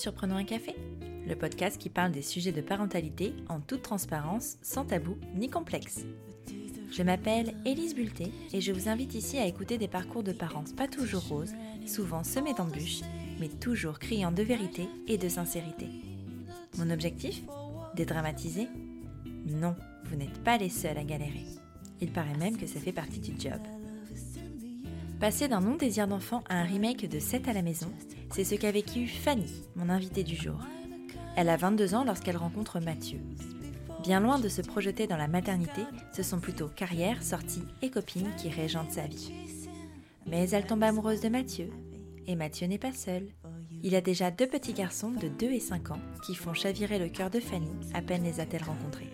sur Prenons un café, le podcast qui parle des sujets de parentalité en toute transparence, sans tabou ni complexe. Je m'appelle Élise Bulté et je vous invite ici à écouter des parcours de parents pas toujours roses, souvent semés d'embûches, mais toujours criant de vérité et de sincérité. Mon objectif? Dédramatiser? Non, vous n'êtes pas les seuls à galérer. Il paraît même que ça fait partie du job. Passer d'un non-désir d'enfant à un remake de 7 à la maison, c'est ce qu'a vécu Fanny, mon invitée du jour. Elle a 22 ans lorsqu'elle rencontre Mathieu. Bien loin de se projeter dans la maternité, ce sont plutôt carrière, sortie et copine qui régentent sa vie. Mais elle tombe amoureuse de Mathieu, et Mathieu n'est pas seul. Il a déjà deux petits garçons de 2 et 5 ans qui font chavirer le cœur de Fanny à peine les a-t-elle rencontrés.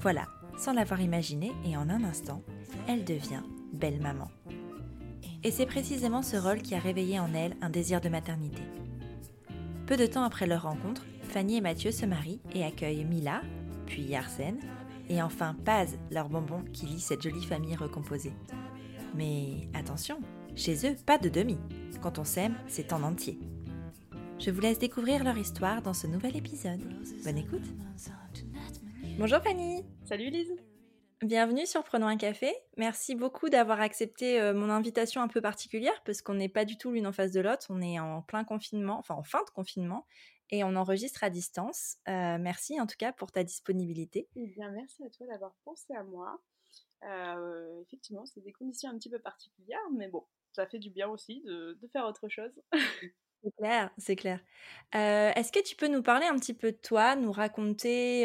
Voilà, sans l'avoir imaginé et en un instant, elle devient belle maman. Et c'est précisément ce rôle qui a réveillé en elle un désir de maternité. Peu de temps après leur rencontre, Fanny et Mathieu se marient et accueillent Mila, puis Arsène, et enfin Paz, leur bonbon qui lie cette jolie famille recomposée. Mais attention, chez eux, pas de demi. Quand on s'aime, c'est en entier. Je vous laisse découvrir leur histoire dans ce nouvel épisode. Bonne écoute Bonjour Fanny Salut Lise Bienvenue sur Prenons un café. Merci beaucoup d'avoir accepté euh, mon invitation un peu particulière parce qu'on n'est pas du tout l'une en face de l'autre. On est en plein confinement, enfin en fin de confinement, et on enregistre à distance. Euh, merci en tout cas pour ta disponibilité. Eh bien, merci à toi d'avoir pensé à moi. Euh, effectivement, c'est des conditions un petit peu particulières, mais bon, ça fait du bien aussi de, de faire autre chose. C'est clair, c'est clair. Est-ce que tu peux nous parler un petit peu de toi, nous raconter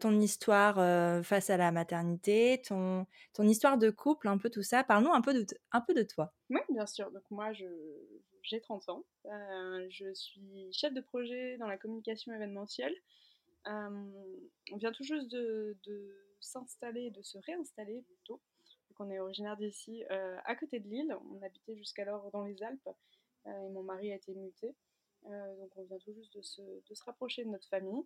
ton histoire face à la maternité, ton, ton histoire de couple, un peu tout ça? Parle-nous un, peu de un peu de toi. Oui, bien sûr. Donc moi, j'ai 30 ans. je suis chef de projet dans la communication événementielle. on vient tout juste de, de s'installer, de se réinstaller plutôt. On est originaire d'ici, à côté de Lille. On habitait jusqu'alors dans les Alpes. Euh, et mon mari a été muté. Euh, donc on vient tout juste de se, de se rapprocher de notre famille.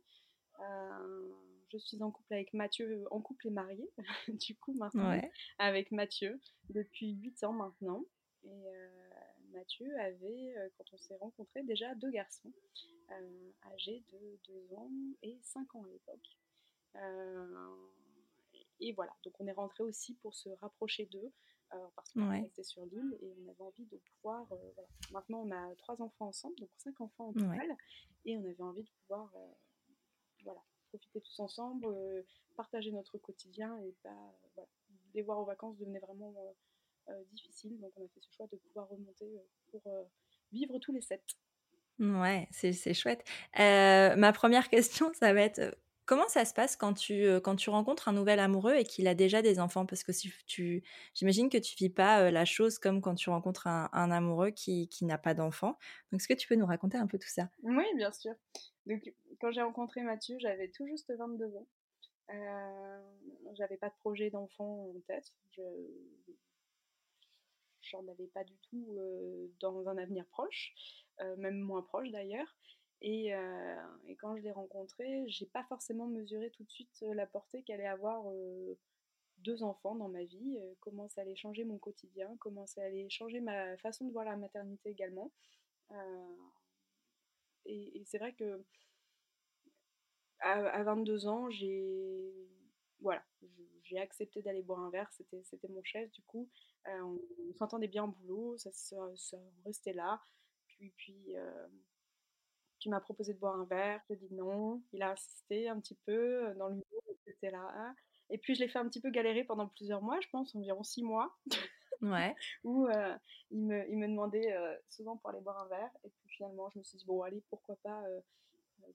Euh, je suis en couple avec Mathieu, en couple et marié, du coup maintenant, avec Mathieu depuis 8 ans maintenant. Et Mathieu avait, quand on s'est rencontrés, déjà deux garçons, âgés de 2 ans et 5 ans à l'époque. et voilà, donc on est rentré aussi pour se rapprocher d'eux, parce qu'on était sur l'île et on avait envie de pouvoir. Euh, Maintenant, on a trois enfants ensemble, donc cinq enfants en total, et on avait envie de pouvoir euh, voilà, profiter tous ensemble, partager notre quotidien et pas. les voir aux vacances devenait vraiment difficile, donc on a fait ce choix de pouvoir remonter pour vivre tous les sept. Ouais, c'est chouette. ma première question, ça va être Comment ça se passe quand tu, euh, quand tu rencontres un nouvel amoureux et qu'il a déjà des enfants? Parce que si tu, j'imagine que tu vis pas euh, la chose comme quand tu rencontres un, amoureux qui, qui n'a pas d'enfants. Donc, est-ce que tu peux nous raconter un peu tout ça? Oui, bien sûr. Donc, quand j'ai rencontré Mathieu, j'avais tout juste 22 ans. Euh, j'avais pas de projet d'enfant en tête. Je j'en avais pas du tout euh, dans un avenir proche, même moins proche d'ailleurs. Euh, et, quand je l'ai rencontré, j'ai pas forcément mesuré tout de suite euh, la portée qu'allait avoir euh, deux enfants dans ma vie, comment ça allait changer mon quotidien, comment ça allait changer ma façon de voir la maternité également. et, c'est vrai que à, 22 ans, j'ai voilà, j'ai accepté d'aller boire un verre, c'était, mon chef du coup. on, s'entendait bien en boulot, ça, ça, restait là. Puis, puis tu m'as proposé de boire un verre, je dis non. Il a insisté un petit peu dans l'humour, etc. Et puis je l'ai fait un petit peu galérer pendant plusieurs mois, je pense environ six mois. Ouais. où euh, il, me, il me demandait euh, souvent pour aller boire un verre. Et puis finalement, je me suis dit, bon, allez, pourquoi pas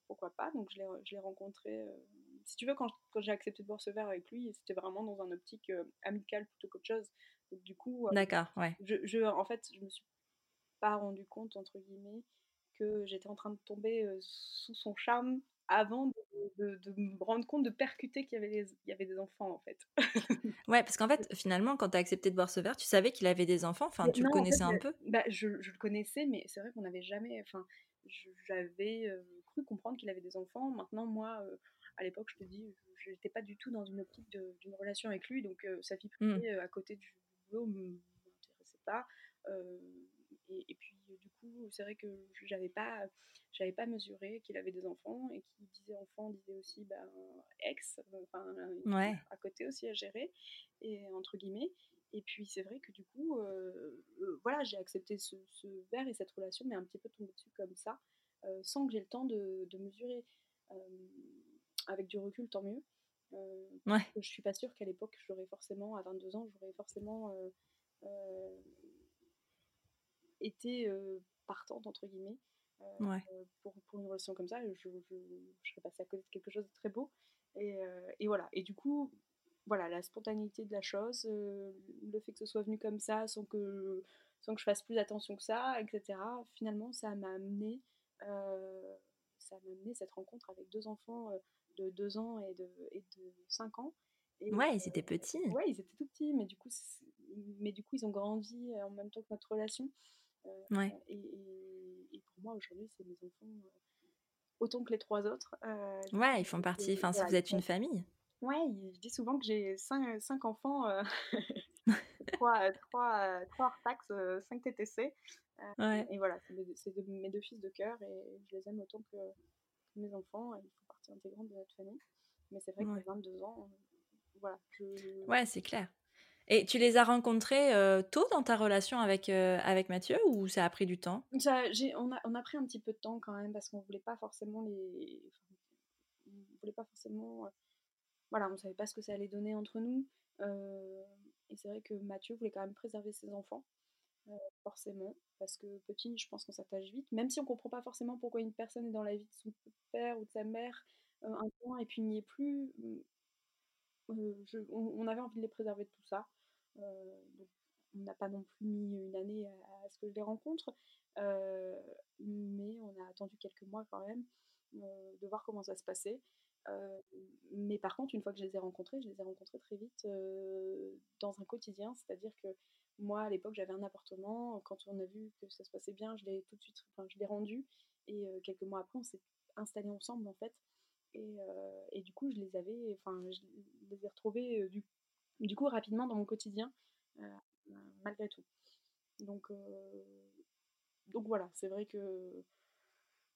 pourquoi pas Donc je l'ai rencontré. si tu veux, quand, quand j'ai accepté de boire ce verre avec lui, c'était vraiment dans un optique amicale plutôt qu'autre chose. Donc du coup, D'accord, ouais. Je, je, en fait, je me suis pas rendu compte, entre guillemets, que j'étais en train de tomber sous son charme avant de, me rendre compte, de percuter qu'il y, avait des, y avait des enfants en fait. ouais, parce qu'en fait, finalement, quand tu as accepté de boire ce verre, tu savais qu'il avait des enfants, enfin, tu le connaissais un peu bah, je, le connaissais, mais c'est vrai qu'on n'avait jamais, enfin, j'avais cru comprendre qu'il avait des enfants. Maintenant, moi, à l'époque, je te dis, je n'étais pas du tout dans une optique d'une relation avec lui, donc sa vie mmh. privée à côté du boulot ne m'intéressait pas et, puis du coup, c'est vrai que j'avais pas, j'avais pas mesuré qu'il avait des enfants et qui disait enfant disait aussi ben, ex, enfin ouais. à côté aussi à gérer et entre guillemets. Et puis c'est vrai que du coup, voilà, j'ai accepté ce, ce, verre et cette relation, mais un petit peu tombé dessus comme ça, sans que j'ai le temps de, de mesurer. avec du recul, tant mieux. Euh, ouais. Je suis pas sûre qu'à l'époque, j'aurais forcément, à 22 ans, j'aurais forcément euh, euh, été partante, entre guillemets, pour, pour, une relation comme ça. Je, je, je, serais passée à côté de quelque chose de très beau. Et, et voilà. Et du coup, voilà, la spontanéité de la chose, le fait que ce soit venu comme ça, sans que, sans que je fasse plus attention que ça, etc. Finalement, ça m'a amené, ça m'a amené cette rencontre avec deux enfants de 2 ans et de, et de 5 ans. Et, ouais, ils étaient petits. ouais, ils étaient tout petits, mais du coup, mais du coup ils ont grandi en même temps que notre relation. Ouais. Et, et, pour moi, aujourd'hui, c'est mes enfants autant que les trois autres. ouais, ils font partie, enfin, si vous êtes une famille. Ouais, je dis souvent que j'ai 5, 5 enfants, 3, 3, 3 hors taxes, 5 TTC. ouais. Et voilà, c'est mes deux fils de cœur et je les aime autant que mes enfants. Ils font partie intégrante de notre famille. Mais c'est vrai que 22 ans, voilà. Je... Ouais, c'est clair. Et tu les as rencontrés euh, tôt dans ta relation avec, euh, avec Mathieu ou ça a pris du temps? On, a, on a pris un petit peu de temps quand même parce qu'on voulait pas forcément les. on voulait pas forcément. Euh, voilà, on savait pas ce que ça allait donner entre nous. et c'est vrai que Mathieu voulait quand même préserver ses enfants. forcément, parce que petit, je pense qu'on s'attache vite, même si on comprend pas forcément pourquoi une personne est dans la vie de son père ou de sa mère un temps et puis n'y est plus, on, avait envie de les préserver de tout ça. donc on n'a pas non plus mis une année à, ce que je les rencontre, mais on a attendu quelques mois quand même de voir comment ça se passait. mais par contre, une fois que je les ai rencontrés, je les ai rencontrés très vite dans un quotidien, c'est-à-dire que moi, à l'époque, j'avais un appartement. Quand on a vu que ça se passait bien, je l'ai tout de suite, je l'ai rendu. Et quelques mois après, on s'est installés ensemble, en fait. Et, et, du coup, je les avais, enfin, je les ai retrouvés du, du coup rapidement dans mon quotidien, malgré tout. Donc, donc voilà, c'est vrai que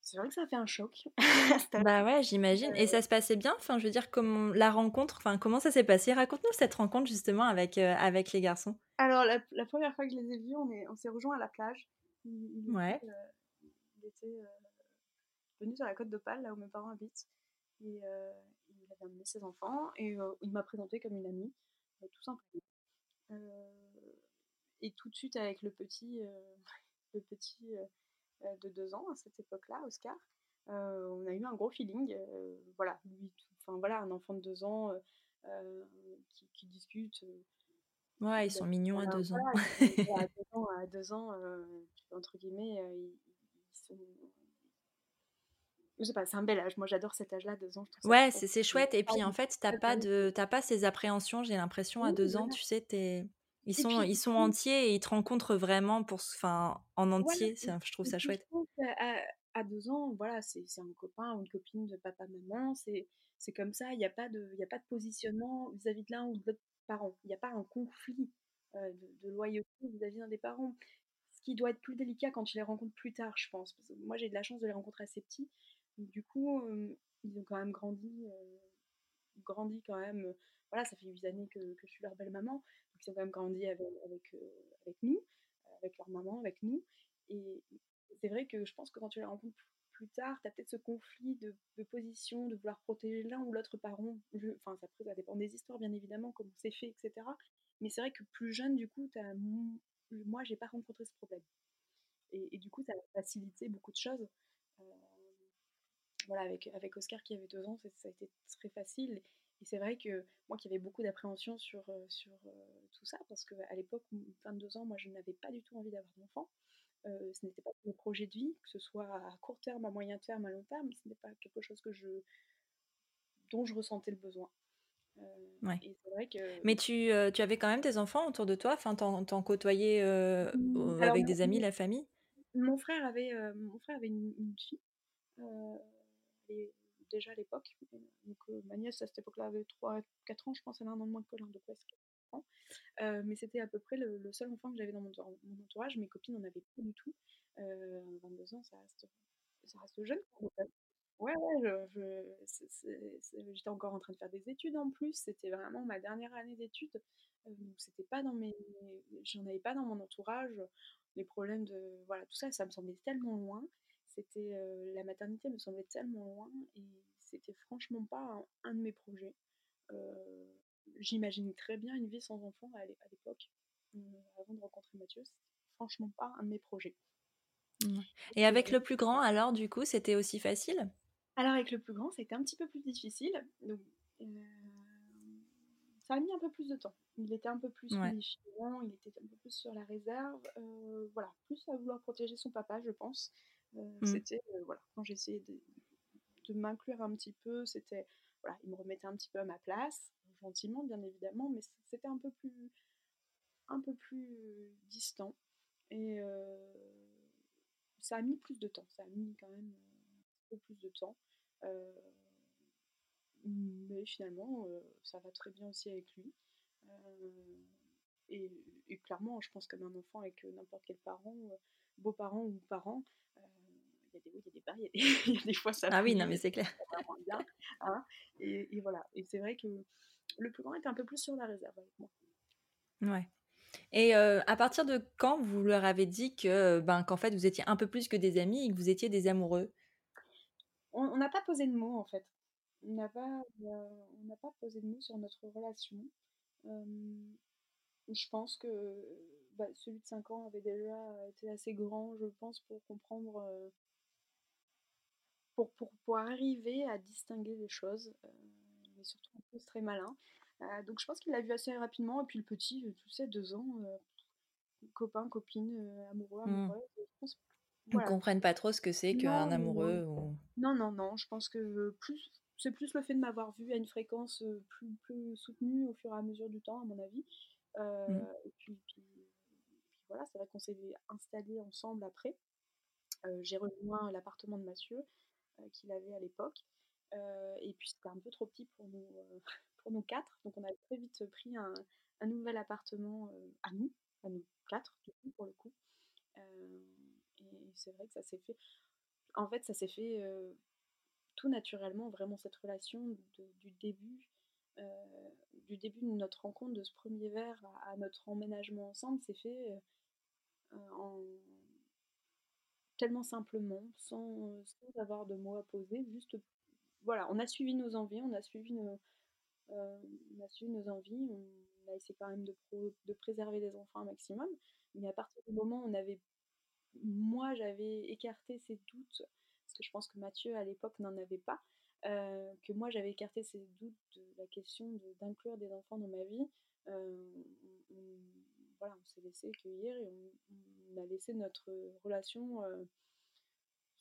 c'est vrai que ça a fait un choc. bah ouais, j'imagine. Et ça se passait bien? Enfin, je veux dire, comment la rencontre, enfin, comment ça s'est passé? Raconte-nous cette rencontre justement avec, avec les garçons. Alors, la, la, première fois que je les ai vus, on s'est on rejoints à la plage. Il, ouais. il était venu sur la côte d'Opale, là où mes parents habitent. Et euh, il avait amené ses enfants et euh, il m'a présenté comme une amie, euh, tout simplement. et tout de suite avec le petit, le petit de deux ans à cette époque-là, Oscar, on a eu un gros feeling. voilà, lui, enfin voilà, un enfant de deux ans qui, qui, discute. Ouais, ils sont mignons à deux ans. à deux ans, à deux ans entre guillemets, ils, ils sont je sais pas, c'est un bel âge. Moi, j'adore cet âge-là, deux ans. ouais, c'est chouette. Et puis, en fait, t'as pas de, pas ces appréhensions. J'ai l'impression à deux ans, tu sais, es... ils sont, ils sont entiers et ils te rencontrent vraiment pour, enfin, en entier. je trouve ça chouette. À, deux ans, voilà, c'est un copain ou une copine de papa, maman. C'est comme ça. Il n'y a pas de, il a pas de positionnement vis-à-vis de l'un ou de l'autre parent. Il n'y a pas un conflit euh, de, loyauté vis-à-vis d'un des parents. Ce qui doit être plus délicat quand tu les rencontres plus tard, je pense. Parce que moi, j'ai de la chance de les rencontrer assez petits. Du coup, ils ont quand même grandi, grandi quand même. voilà, ça fait 8 années que, je suis leur belle maman. Donc ils ont quand même grandi avec, avec, nous, avec leur maman, avec nous. Et c'est vrai que je pense que quand tu les rencontres plus tard, tu as peut-être ce conflit de, position, de vouloir protéger l'un ou l'autre parent. enfin, ça, dépend des histoires, bien évidemment, comment c'est fait, etc. Mais c'est vrai que plus jeune, du coup, as, moi, j'ai pas rencontré ce problème. Et, du coup, ça a facilité beaucoup de choses voilà, avec, avec Oscar qui avait deux ans, ça, a été très facile. Et c'est vrai que moi qui avais beaucoup d'appréhension sur, euh, sur euh, tout ça, parce qu'à l'époque, 22 ans, moi je n'avais pas du tout envie d'avoir d'enfant. Euh, ce n'était pas mon projet de vie, que ce soit à court terme, à moyen terme, à long terme, ce n'était pas quelque chose que je, dont je ressentais le besoin. ouais. vrai que... Mais tu, tu, avais quand même des enfants autour de toi, enfin t'en côtoyais mmh, avec des amis, la famille? Mon frère avait, mon frère avait une, une fille déjà à l'époque. Donc euh, ma nièce à cette époque-là avait 3-4 ans, je pense, elle a un an de moins que l'un, donc enfants. mais c'était à peu près le, seul enfant que j'avais dans mon, entourage. Mes copines n'en avaient pas du tout. 22 ans, ça reste, ça reste jeune. Ouais, ouais, j'étais encore en train de faire des études en plus. C'était vraiment ma dernière année d'études. donc c'était pas dans mes, j'en avais pas dans mon entourage. Les problèmes de, voilà, tout ça, ça me semblait tellement loin. C'était, la maternité me semblait tellement loin et c'était franchement pas un, de mes projets. J'imagine très bien une vie sans enfant à l'époque, avant de rencontrer Mathieu. Franchement pas un de mes projets. Et avec le plus grand, alors, du coup, c'était aussi facile? Alors avec le plus grand, c'était un petit peu plus difficile. Donc, euh, ça a mis un peu plus de temps. Il était un peu plus ouais. il était un peu plus sur la réserve. Euh, voilà, plus à vouloir protéger son papa, je pense. Euh, mmh. C'était, voilà, quand j'essayais de, de m'inclure un petit peu, c'était, voilà, il me remettait un petit peu à ma place, gentiment bien évidemment, mais c'était un peu plus, un peu plus distant. Et ça a mis plus de temps, ça a mis quand même un peu plus de temps. Euh, mais finalement, euh, ça va très bien aussi avec lui. Euh, et, clairement, je pense comme un enfant avec n'importe quel parent, beau-parent ou parent, il y a des hauts, il y a des bas, il y, a des fois ça Ah oui, non, mais c'est clair. Bien, hein, et, voilà. Et c'est vrai que le plus grand était un peu plus sur la réserve avec moi. Ouais. Et à partir de quand vous leur avez dit que ben qu'en fait vous étiez un peu plus que des amis et que vous étiez des amoureux? On n'a pas posé de mots en fait. On n'a pas, euh, on pas posé de mots sur notre relation. je pense que bah, celui de 5 ans avait déjà été assez grand, je pense, pour comprendre, euh, pour, pour, arriver à distinguer les choses, euh, mais surtout en plus très malin. donc je pense qu'il l'a vu assez rapidement, et puis le petit, tu sais, 2 ans, copain, copine, amoureux, mmh. amoureuse, ils ne comprennent pas trop ce que c'est qu'un amoureux. Ou... Non, non, non. Je pense que plus c'est plus le fait de m'avoir vu à une fréquence plus, plus soutenue au fur et à mesure du temps, à mon avis. Mmh. Et puis, voilà, c'est vrai qu'on s'est installés ensemble après. J'ai rejoint l'appartement de Mathieu qu'il avait à l'époque. et puis c'était un peu trop petit pour nous, pour nous quatre. Donc on a très vite pris un, nouvel appartement à nous, à nous quatre, pour le coup c'est vrai que ça s'est fait. En fait, ça s'est fait euh, tout naturellement, vraiment cette relation du début. Euh, du début de notre rencontre, de ce premier verre à, notre emménagement ensemble, s'est fait euh, en... tellement simplement, sans, avoir de mots à poser, juste voilà, on a suivi nos envies, on a suivi nos, on a suivi nos envies, on a essayé quand même de, de préserver les enfants un maximum, mais à partir du moment où on avait moi j'avais écarté ces doutes, parce que je pense que Mathieu à l'époque n'en avait pas, euh, que moi j'avais écarté ces doutes de la question d'inclure des enfants dans ma vie. Euh, voilà, on s'est laissé cueillir et on, a laissé notre relation euh,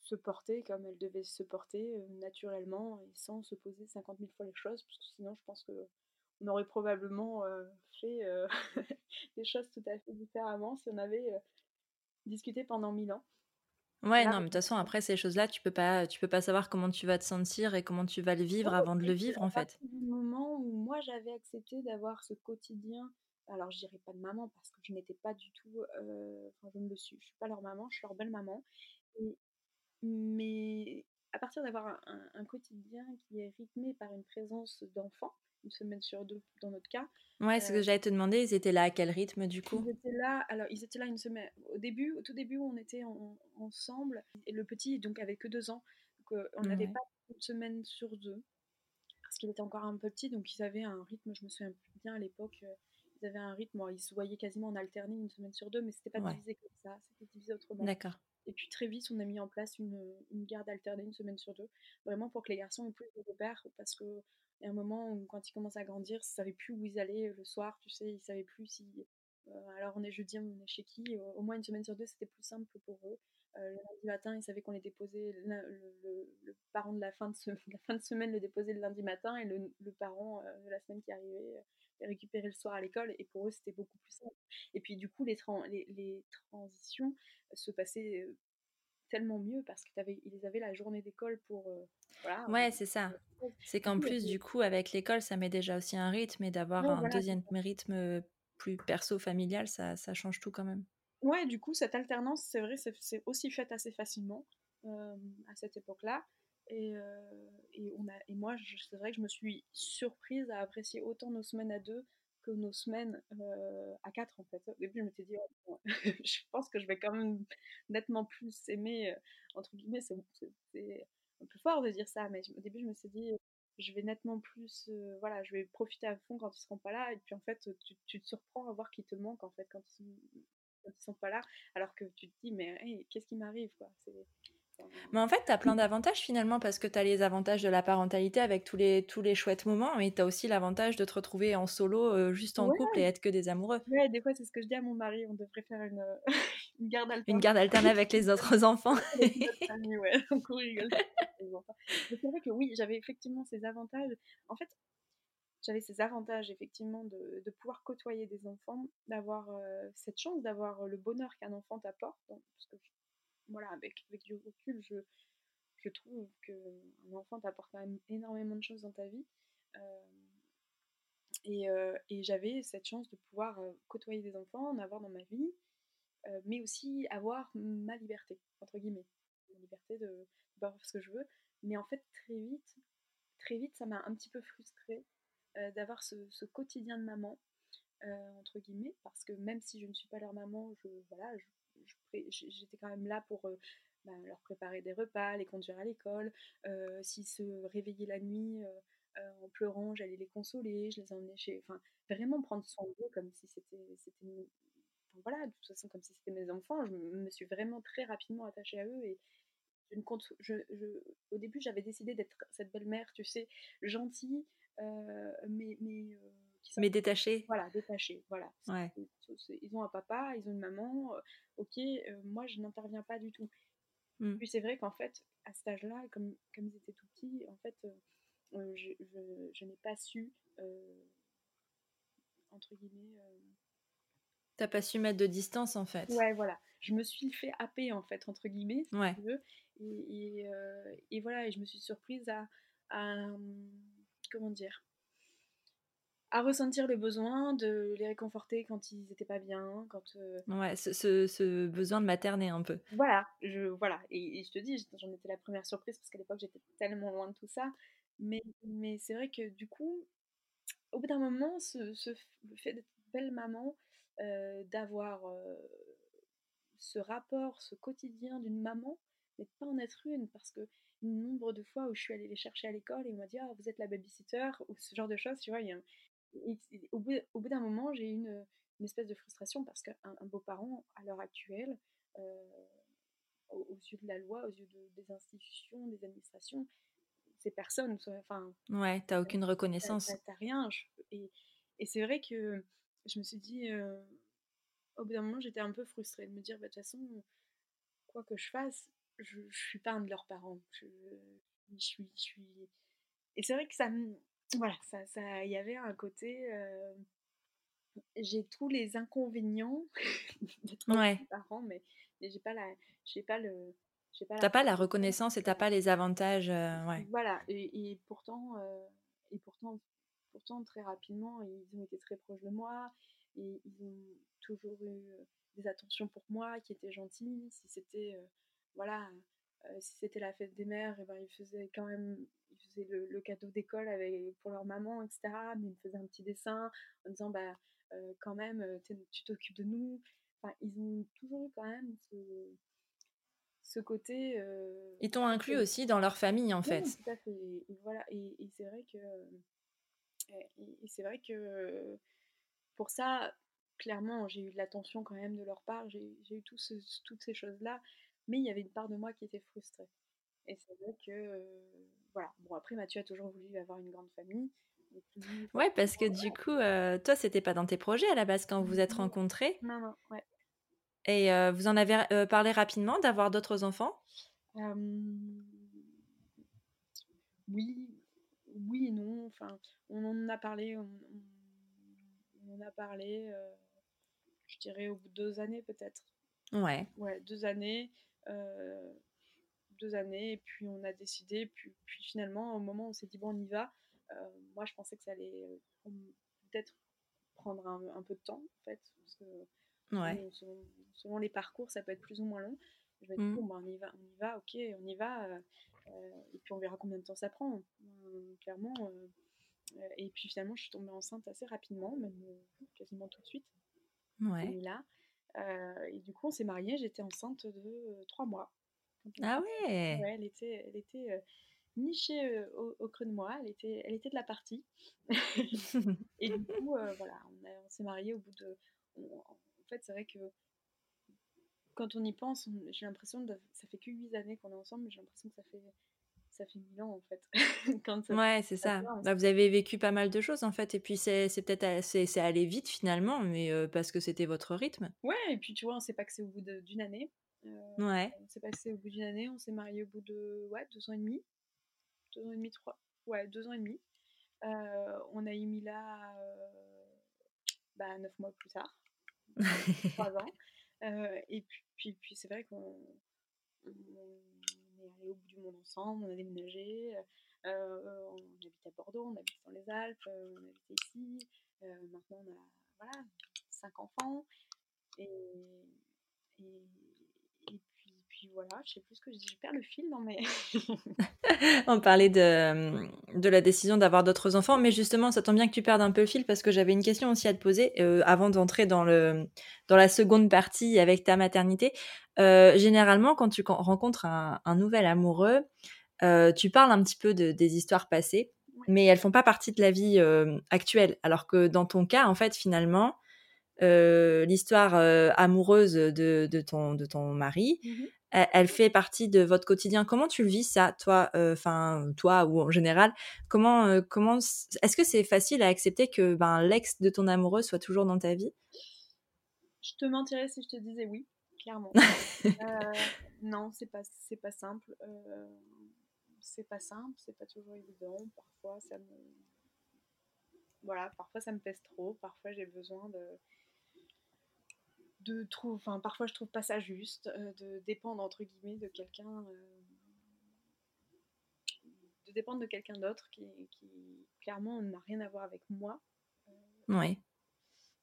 se porter comme elle devait se porter naturellement et sans se poser 50 000 fois les choses, parce que sinon je pense que on aurait probablement fait des choses tout à fait différemment si on avait discuter pendant mille ans. Ouais, non, mais de toute façon, après ces choses-là, tu peux pas, tu peux pas savoir comment tu vas te sentir et comment tu vas le vivre avant de le vivre, en fait. Du moment où moi j'avais accepté d'avoir ce quotidien, alors je dirais pas de maman parce que je n'étais pas du tout, euh, enfin je ne le suis, je suis pas leur maman, je suis leur belle maman, mais à partir d'avoir un, quotidien qui est rythmé par une présence d'enfants, une semaine sur deux dans notre cas. Ouais, ce que j'allais te demander, ils étaient là à quel rythme du coup? Ils étaient là, alors ils étaient là une semaine. Au début, au tout début, on était ensemble. Et le petit, donc, avait que deux ans. Donc, euh, on n'avait pas une semaine sur deux. Parce qu'il était encore un peu petit, donc ils avaient un rythme, je me souviens bien à l'époque, euh, ils avaient un rythme, ils se voyaient quasiment en alterné une semaine sur deux, mais c'était pas divisé comme ça, c'était divisé autrement. D'accord. Et puis très vite, on a mis en place une, une, garde alternée une semaine sur deux, vraiment pour que les garçons aient plus de repères, parce que y a un moment où, quand ils commencent à grandir, ils ne savaient plus où ils allaient le soir, tu sais, ils ne savaient plus si. Euh, alors on est jeudi, on est chez qui Au moins une semaine sur deux, c'était plus simple pour eux. Euh, le lundi matin, ils savaient qu'on les déposait, le, le, parent de la fin de, la fin de semaine le déposait le lundi matin et le, parent euh, de la semaine qui arrivait les récupérait le soir à l'école. Et pour eux, c'était beaucoup plus simple. Et puis du coup, les, les, les transitions se passaient tellement mieux parce qu'ils avaient la journée d'école pour. Euh, voilà, ouais, c'est ça. C'est qu'en plus, du coup, avec l'école, ça met déjà aussi un rythme et d'avoir un deuxième rythme plus perso familial, ça, ça change tout quand même. Ouais, du coup, cette alternance, c'est vrai, c'est aussi faite assez facilement à cette époque-là. Et, et, on a, et moi, c'est vrai que je me suis surprise à apprécier autant nos semaines à deux que nos semaines à quatre, en fait. Au début, je m'étais dit, oh, je pense que je vais quand même nettement plus aimer, entre guillemets, c'est un peu fort de dire ça, mais au début, je me suis dit, je vais nettement plus, voilà, je vais profiter à fond quand ils seront pas là, et puis en fait, tu, te surprends à voir qu'ils te manquent, en fait, quand ils sont, sont pas là, alors que tu te dis, mais qu'est-ce qui m'arrive, quoi? Mais en fait, tu as plein d'avantages finalement parce que tu as les avantages de la parentalité avec tous les, tous les chouettes moments, mais tu as aussi l'avantage de te retrouver en solo, euh, juste en couple et être que des amoureux. Ouais, des fois, c'est ce que je dis à mon mari, on devrait faire une, une garde alternée. Une garde alternée avec les autres enfants. ouais, on rigole. c'est vrai que oui, j'avais effectivement ces avantages. En fait, j'avais ces avantages effectivement de, de, pouvoir côtoyer des enfants, d'avoir euh, cette chance d'avoir le bonheur qu'un enfant t'apporte, parce que voilà, avec, avec du recul, je, je trouve qu'un enfant t'apporte quand même énormément de choses dans ta vie. Euh, et, euh, et j'avais cette chance de pouvoir euh, côtoyer des enfants, en avoir dans ma vie, mais aussi avoir ma liberté, entre guillemets. Ma liberté de, de faire ce que je veux. Mais en fait, très vite, très vite, ça m'a un petit peu frustrée d'avoir ce, ce, quotidien de maman, entre guillemets, parce que même si je ne suis pas leur maman, je, voilà, je j'étais quand même là pour euh, bah, leur préparer des repas, les conduire à l'école. Euh, s'ils se réveillaient la nuit euh, en pleurant, j'allais les consoler, je les emmenais chez. Enfin, vraiment prendre soin d'eux comme si c'était. voilà, de toute façon, comme si c'était mes enfants. Je me suis vraiment très rapidement attachée à eux et je ne compte. Je, au début, j'avais décidé d'être cette belle-mère, tu sais, gentille, mais. Mais mais détaché. Voilà, détaché. Voilà. Ils ont un papa, ils ont une maman. Ok, euh, moi je n'interviens pas du tout. Mmh. Puis c'est vrai qu'en fait, à cet âge-là, comme, comme ils étaient tout petits, en fait, euh, je, je, n'ai pas su, entre guillemets. T'as pas su mettre de distance en fait. Ouais, voilà. Je me suis fait happer en fait, entre guillemets, si tu veux. Et, et, et, voilà, et je me suis surprise à, à comment dire? À ressentir le besoin de les réconforter quand ils n'étaient pas bien, quand euh, ouais, ce, ce, besoin de materner un peu. Voilà, je voilà et, je te dis, j'en étais la première surprise parce qu'à l'époque j'étais tellement loin de tout ça, mais mais c'est vrai que du coup, au bout d'un moment, ce, ce le fait d'être belle maman, euh, d'avoir euh, ce rapport, ce quotidien d'une maman, mais pas en être une parce que nombre de fois où je suis allée les chercher à l'école et on m'a dit ah vous êtes la babysitter ou ce genre de choses tu vois il y a, au bout, au bout d'un moment, j'ai eu une, une, espèce de frustration parce qu'un un beau-parent, à l'heure actuelle, euh, aux, yeux de la loi, aux yeux des institutions, des administrations, ces personnes, enfin... Ouais, t'as aucune reconnaissance. T'as rien. et, et c'est vrai que je me suis dit, euh, au bout d'un moment, j'étais un peu frustrée de me dire, bah, de toute façon, quoi que je fasse, je, je suis pas un de leurs parents. Je, je suis, je suis... Et c'est vrai que ça me voilà, ça, ça, il y avait un côté. Euh, j'ai tous les inconvénients d'être ouais. parent, mais, mais j'ai pas la, j'ai pas le, T'as pas la reconnaissance et t'as pas les avantages, euh, ouais. Voilà, et, et pourtant, euh, et pourtant, pourtant très rapidement, ils ont été très proches de moi, et ils ont toujours eu des attentions pour moi, qui étaient gentilles. Si c'était, voilà, si c'était la fête des mères, et ben ils faisaient quand même ils faisaient le, cadeau d'école pour leur maman, etc. Mais ils me faisaient un petit dessin en disant bah euh, quand même tu t'occupes de nous. Enfin, ils ont toujours eu quand même ce, ce côté. Euh, ils t'ont inclus aussi dans leur famille en fait. tout à fait. Et, voilà. Et, c'est vrai que et, c'est vrai que pour ça, clairement, j'ai eu de l'attention quand même de leur part. J'ai eu tout toutes ces choses là, mais il y avait une part de moi qui était frustrée. Et c'est vrai que voilà. Bon, après, Mathieu a toujours voulu avoir une grande famille. Ouais, parce que du coup, euh, toi, c'était pas dans tes projets à la base quand vous vous êtes rencontrés. Non, non, ouais. Et euh, vous en avez euh, parlé rapidement d'avoir d'autres enfants? Oui, oui et non. Enfin, on en a parlé. On, on en a parlé. je dirais au bout de deux années peut-être. Ouais. Ouais, deux années. Deux années, et puis on a décidé, puis, puis finalement, au moment où on s'est dit, bon, on y va, moi je pensais que ça allait peut-être prendre un, peu de temps, en fait, parce que ouais. selon, les parcours, ça peut être plus ou moins long. Je me dis, mmh. bon, bah, on y va, on y va, ok, on y va, et puis on verra combien de temps ça prend, clairement. et puis finalement, je suis tombée enceinte assez rapidement, même quasiment tout de suite. Ouais. Là. et du coup, on s'est mariés, j'étais enceinte de trois mois. Ah ouais. ouais Elle était, elle était euh, nichée euh, au, creux de moi, elle était, elle était de la partie. et du coup, euh, voilà, on, s'est mariés au bout de. en fait, c'est vrai que quand on y pense, j'ai l'impression que ça fait que 8 années qu'on est ensemble, mais j'ai l'impression que ça fait ça fait mille ans en fait. Quand ouais, c'est ça. Bah, vous avez vécu pas mal de choses en fait, et puis c'est peut-être c'est allé vite finalement, mais parce que c'était votre rythme. Ouais, et puis tu vois, on s'est pas que c'est au bout d'une année. Euh, ouais. On s'est passé au bout d'une année, on s'est marié au bout de ouais, deux ans et demi. Deux ans et demi, trois. Ouais, deux ans et demi. Euh, on a émis là euh, bah, neuf mois plus tard. trois ans. et puis, puis, puis c'est vrai qu'on est allé au bout du monde ensemble, on a déménagé. on habite à Bordeaux, on habite dans les Alpes, on habite ici. maintenant, on a voilà, cinq enfants. Et, et, puis voilà, je sais plus ce que je dis, je perds le fil dans mes. On parlait de, de la décision d'avoir d'autres enfants, mais justement, ça tombe bien que tu perdes un peu le fil parce que j'avais une question aussi à te poser euh, avant d'entrer dans, le, dans la seconde partie avec ta maternité. Euh, généralement, quand tu rencontres un, nouvel amoureux, euh, tu parles un petit peu de, des histoires passées, mais elles font pas partie de la vie actuelle. Alors que dans ton cas, en fait, finalement, l'histoire amoureuse de, de, ton, de ton mari, mmh elle, fait partie de votre quotidien. Comment tu le vis ça, toi, enfin toi ou en général? Comment, comment est-ce que c'est facile à accepter que ben, l'ex de ton amoureux soit toujours dans ta vie? Je te mentirais si je te disais oui, clairement. euh, non, c'est pas c'est pas simple. c'est pas simple, c'est pas toujours évident. Parfois ça me voilà, parfois ça me pèse trop. Parfois j'ai besoin de de trouver, enfin parfois je trouve pas ça juste, euh, de dépendre entre guillemets de quelqu'un, euh, de dépendre de quelqu'un d'autre qui, qui, clairement n'a rien à voir avec moi. Euh, oui.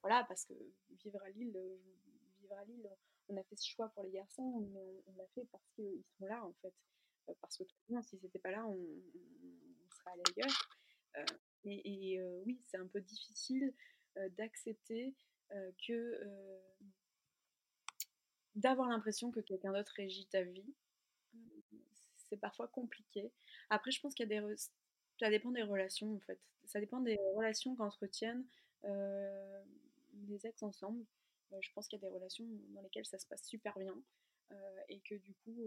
Voilà, parce que vivre à Lille, vivre à Lille, on a fait ce choix pour les garçons, mais on, l'a fait parce qu'ils sont là en fait. Parce que si c'était pas là, on, serait allé ailleurs. et, et oui, c'est un peu difficile d'accepter que d'avoir l'impression que quelqu'un d'autre régit ta vie. C'est parfois compliqué. Après, je pense qu'il y a des. Ça dépend des relations, en fait. Ça dépend des relations qu'entretiennent les ex ensemble. Je pense qu'il y a des relations dans lesquelles ça se passe super bien et que du coup,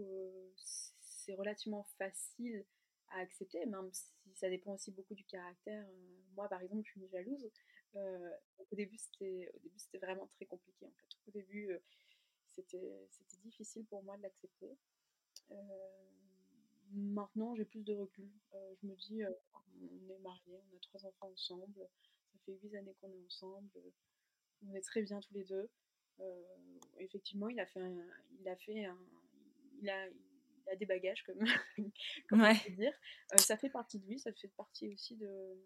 c'est relativement facile à accepter, même si ça dépend aussi beaucoup du caractère. moi, par exemple, je suis jalouse. au début, c'était vraiment très compliqué. En fait. Au début, c'était difficile pour moi de l'accepter. Euh, maintenant, j'ai plus de recul. Euh, je me dis, euh, on est mariés, on a trois enfants ensemble, ça fait huit années qu'on est ensemble, on est très bien tous les deux. effectivement, il a fait un, il a fait un, il a, il a des bagages comme, comme on peut dire. ça fait partie de lui, ça fait partie aussi de,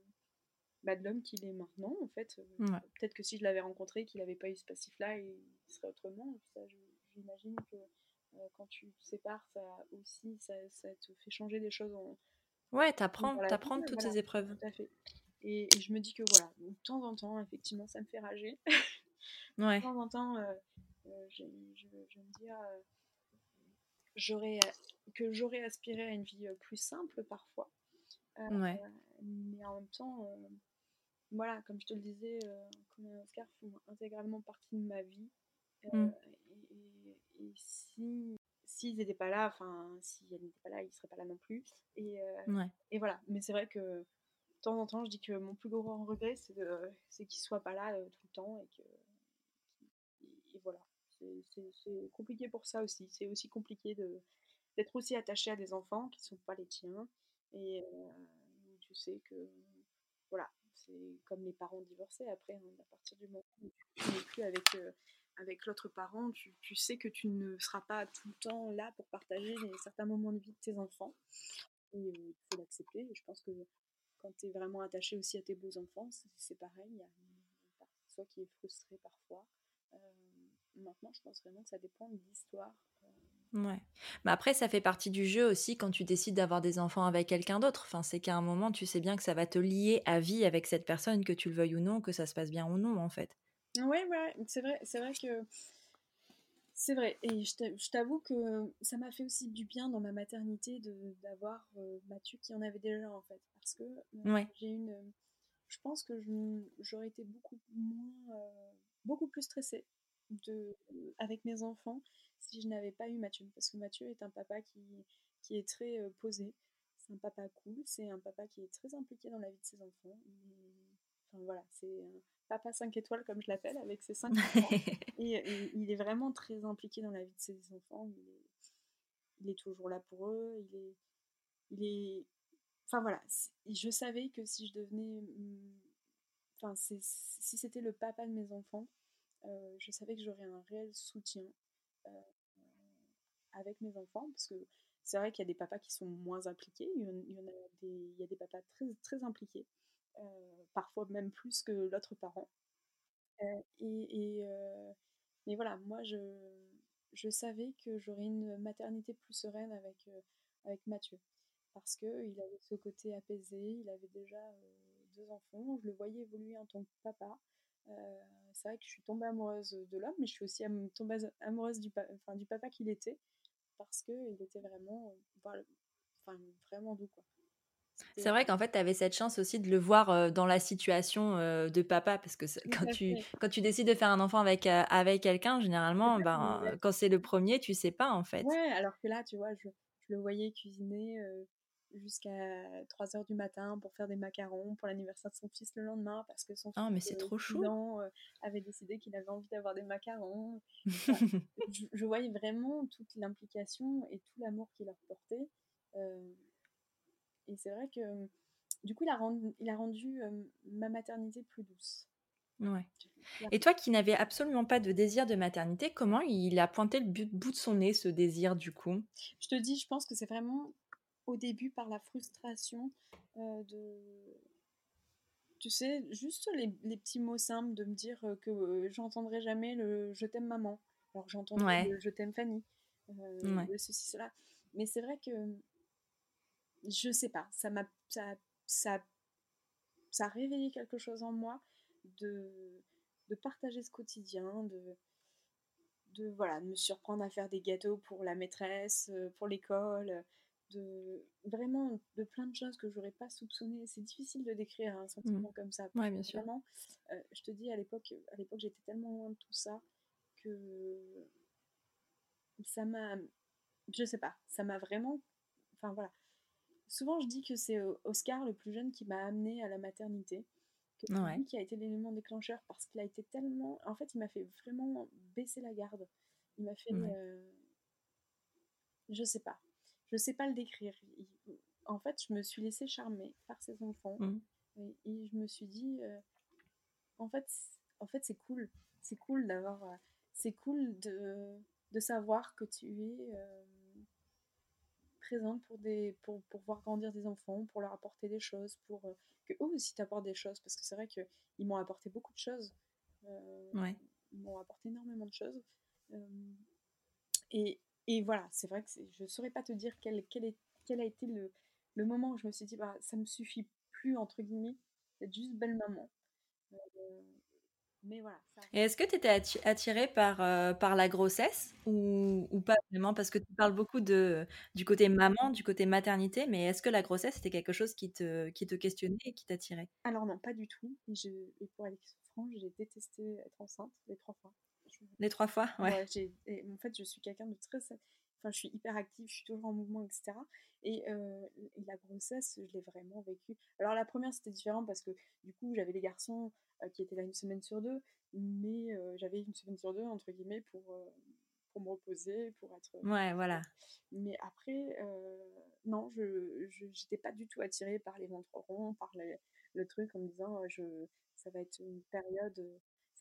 bah, de l'homme qu'il est maintenant, en fait. Peut-être que si je l'avais rencontré, qu'il n'avait pas eu ce passif-là, il serait autrement. j'imagine que euh, quand tu te sépares, ça aussi, ça, ça, te fait changer des choses. En... Ouais, t'apprends, t'apprends toutes ces épreuves. Tout à fait. Et, je me dis que voilà, de temps en temps, effectivement, ça me fait rager. ouais. De temps en temps, euh, euh, je, je, je, me dis j'aurais, que j'aurais aspiré à une vie plus simple parfois. ouais. Mais en même temps, voilà, comme je te le disais, comme Oscar font intégralement partie de ma vie. Euh, mm. Et, si s'ils n'étaient pas là, enfin, si elle n'était pas là, ils ne seraient pas là non plus. Et, euh, et voilà. Mais c'est vrai que de temps en temps, je dis que mon plus grand regret, c'est, qu'ils ne soient pas là tout le temps. Et, que, et, voilà. C'est, compliqué pour ça aussi. C'est aussi compliqué de, d'être aussi attaché à des enfants qui ne sont pas les tiens. Et tu sais que c'est comme les parents divorcés après, hein, à partir du moment où tu n'es plus avec, avec l'autre parent, tu, tu, sais que tu ne seras pas tout le temps là pour partager certains moments de vie de tes enfants. Et il faut l'accepter. Je pense que quand tu es vraiment attaché aussi à tes beaux enfants, c'est pareil. Il y a une partie de soi qui est frustrée parfois. maintenant, je pense vraiment que ça dépend de l'histoire Ouais. Mais après, ça fait partie du jeu aussi quand tu décides d'avoir des enfants avec quelqu'un d'autre. Enfin, c'est qu'à un moment, tu sais bien que ça va te lier à vie avec cette personne, que tu le veuilles ou non, que ça se passe bien ou non, en fait. Ouais, ouais, c'est vrai, c'est vrai que c'est vrai. Et je t'avoue que ça m'a fait aussi du bien dans ma maternité d'avoir euh, Mathieu qui en avait déjà en fait, parce que euh, j'ai une, je pense que j'aurais été beaucoup moins, euh, beaucoup plus stressée de avec mes enfants si je n'avais pas eu Mathieu. Parce que Mathieu est un papa qui, qui est très euh, posé. C'est un papa cool. C'est un papa qui est très impliqué dans la vie de ses enfants. enfin voilà, c'est un papa 5 étoiles comme je l'appelle, avec ses 5 enfants. et, il est vraiment très impliqué dans la vie de ses enfants. Il est, il est toujours là pour eux. Il est, il est, enfin voilà, je savais que si je devenais, mm, enfin si c'était le papa de mes enfants, euh, je savais que j'aurais un réel soutien euh, avec mes enfants, parce que c'est vrai qu'il y a des papas qui sont moins impliqués, il y, a des, papas très, impliqués, euh, parfois même plus que l'autre parent. Et, mais voilà, moi je, savais que j'aurais une maternité plus sereine avec, avec Mathieu, parce qu'il avait ce côté apaisé, il avait déjà deux enfants, je le voyais évoluer en tant que papa. C'est vrai que je suis tombée amoureuse de l'homme, mais je suis aussi tombée amoureuse du, enfin, du papa qu'il était, parce qu'il était vraiment, enfin, vraiment doux. Quoi. C'est vrai qu'en fait, tu avais cette chance aussi de le voir euh, dans la situation euh, de papa, parce que quand tu, quand tu décides de faire un enfant avec, avec quelqu'un, généralement, ben, quand c'est le premier, tu sais pas en fait. Ouais, alors que là, tu vois, je, je le voyais cuisiner jusqu'à 3 heures du matin pour faire des macarons pour l'anniversaire de son fils le lendemain parce que son ah, mais c'est trop chou. Euh, avait décidé qu'il avait envie d'avoir des macarons. je, voyais vraiment toute l'implication et tout l'amour qu'il leur portait. Euh, et c'est vrai que du coup, il a rendu, il a rendu euh, ma maternité plus douce. Ouais. Et toi qui n'avais absolument pas de désir de maternité, comment il a pointé le bout de son nez, ce désir du coup? Je te dis, je pense que c'est vraiment au début par la frustration euh, de tu sais, juste les, les, petits mots simples de me dire euh, que euh, j'entendrai jamais le je t'aime maman. Alors j'entendrai le je t'aime Fanny, ceci, cela. Mais c'est vrai que je sais pas, ça m'a ça, ça, ça a réveillé quelque chose en moi de, de partager ce quotidien, de, de, voilà, de me surprendre à faire des gâteaux pour la maîtresse, pour l'école, de vraiment de plein de choses que j'aurais pas soupçonné. C'est difficile de décrire un sentiment mmh. comme ça. Ouais, bien sûr. Vraiment, euh, je te dis à l'époque, à l'époque j'étais tellement loin de tout ça que ça m'a, je sais pas, ça m'a vraiment, enfin voilà. Souvent je dis que c'est Oscar le plus jeune qui m'a amené à la maternité, que c'est lui qui a été l'élément déclencheur parce qu'il a été tellement, en fait il m'a fait vraiment baisser la garde. Il m'a fait, euh, je sais pas, je sais pas le décrire. En fait, je me suis laissée charmer par ces enfants mmh. et, je me suis dit, euh, en fait, en fait, c'est cool, c'est cool d'avoir, euh, c'est cool de, de, savoir que tu es euh, présente pour des, pour, pour, voir grandir des enfants, pour leur apporter des choses, pour que eux aussi t'apportent des choses, parce que c'est vrai que ils m'ont apporté beaucoup de choses. ouais. Ils m'ont apporté énormément de choses. et, et voilà, c'est vrai que je ne saurais pas te dire quel, quel, est, quel a été le, le, moment où je me suis dit, bah, ça me suffit plus, entre guillemets, d'être juste belle maman. Euh, mais voilà. Et est-ce que tu étais attirée par, euh, par la grossesse ou, ou, pas vraiment? Parce que tu parles beaucoup de, du côté maman, du côté maternité, mais est-ce que la grossesse était quelque chose qui te, qui te questionnait et qui t'attirait? Alors non, pas du tout. Et, je, et pour être franc, j'ai détesté être enceinte les trois fois. Les trois fois Ouais. en fait, je suis quelqu'un de très. Enfin, je suis hyper active, je suis toujours en mouvement, etc. Et, euh, la grossesse, je l'ai vraiment vécue. Alors, la première, c'était différent parce que du coup, j'avais les garçons euh, qui étaient là une semaine sur deux, mais euh, j'avais une semaine sur deux, entre guillemets, pour, pour me reposer, pour être. Ouais, voilà. Mais après, non, je n'étais pas du tout attirée par les ventres ronds, par les, le truc en me disant je, ça va être une période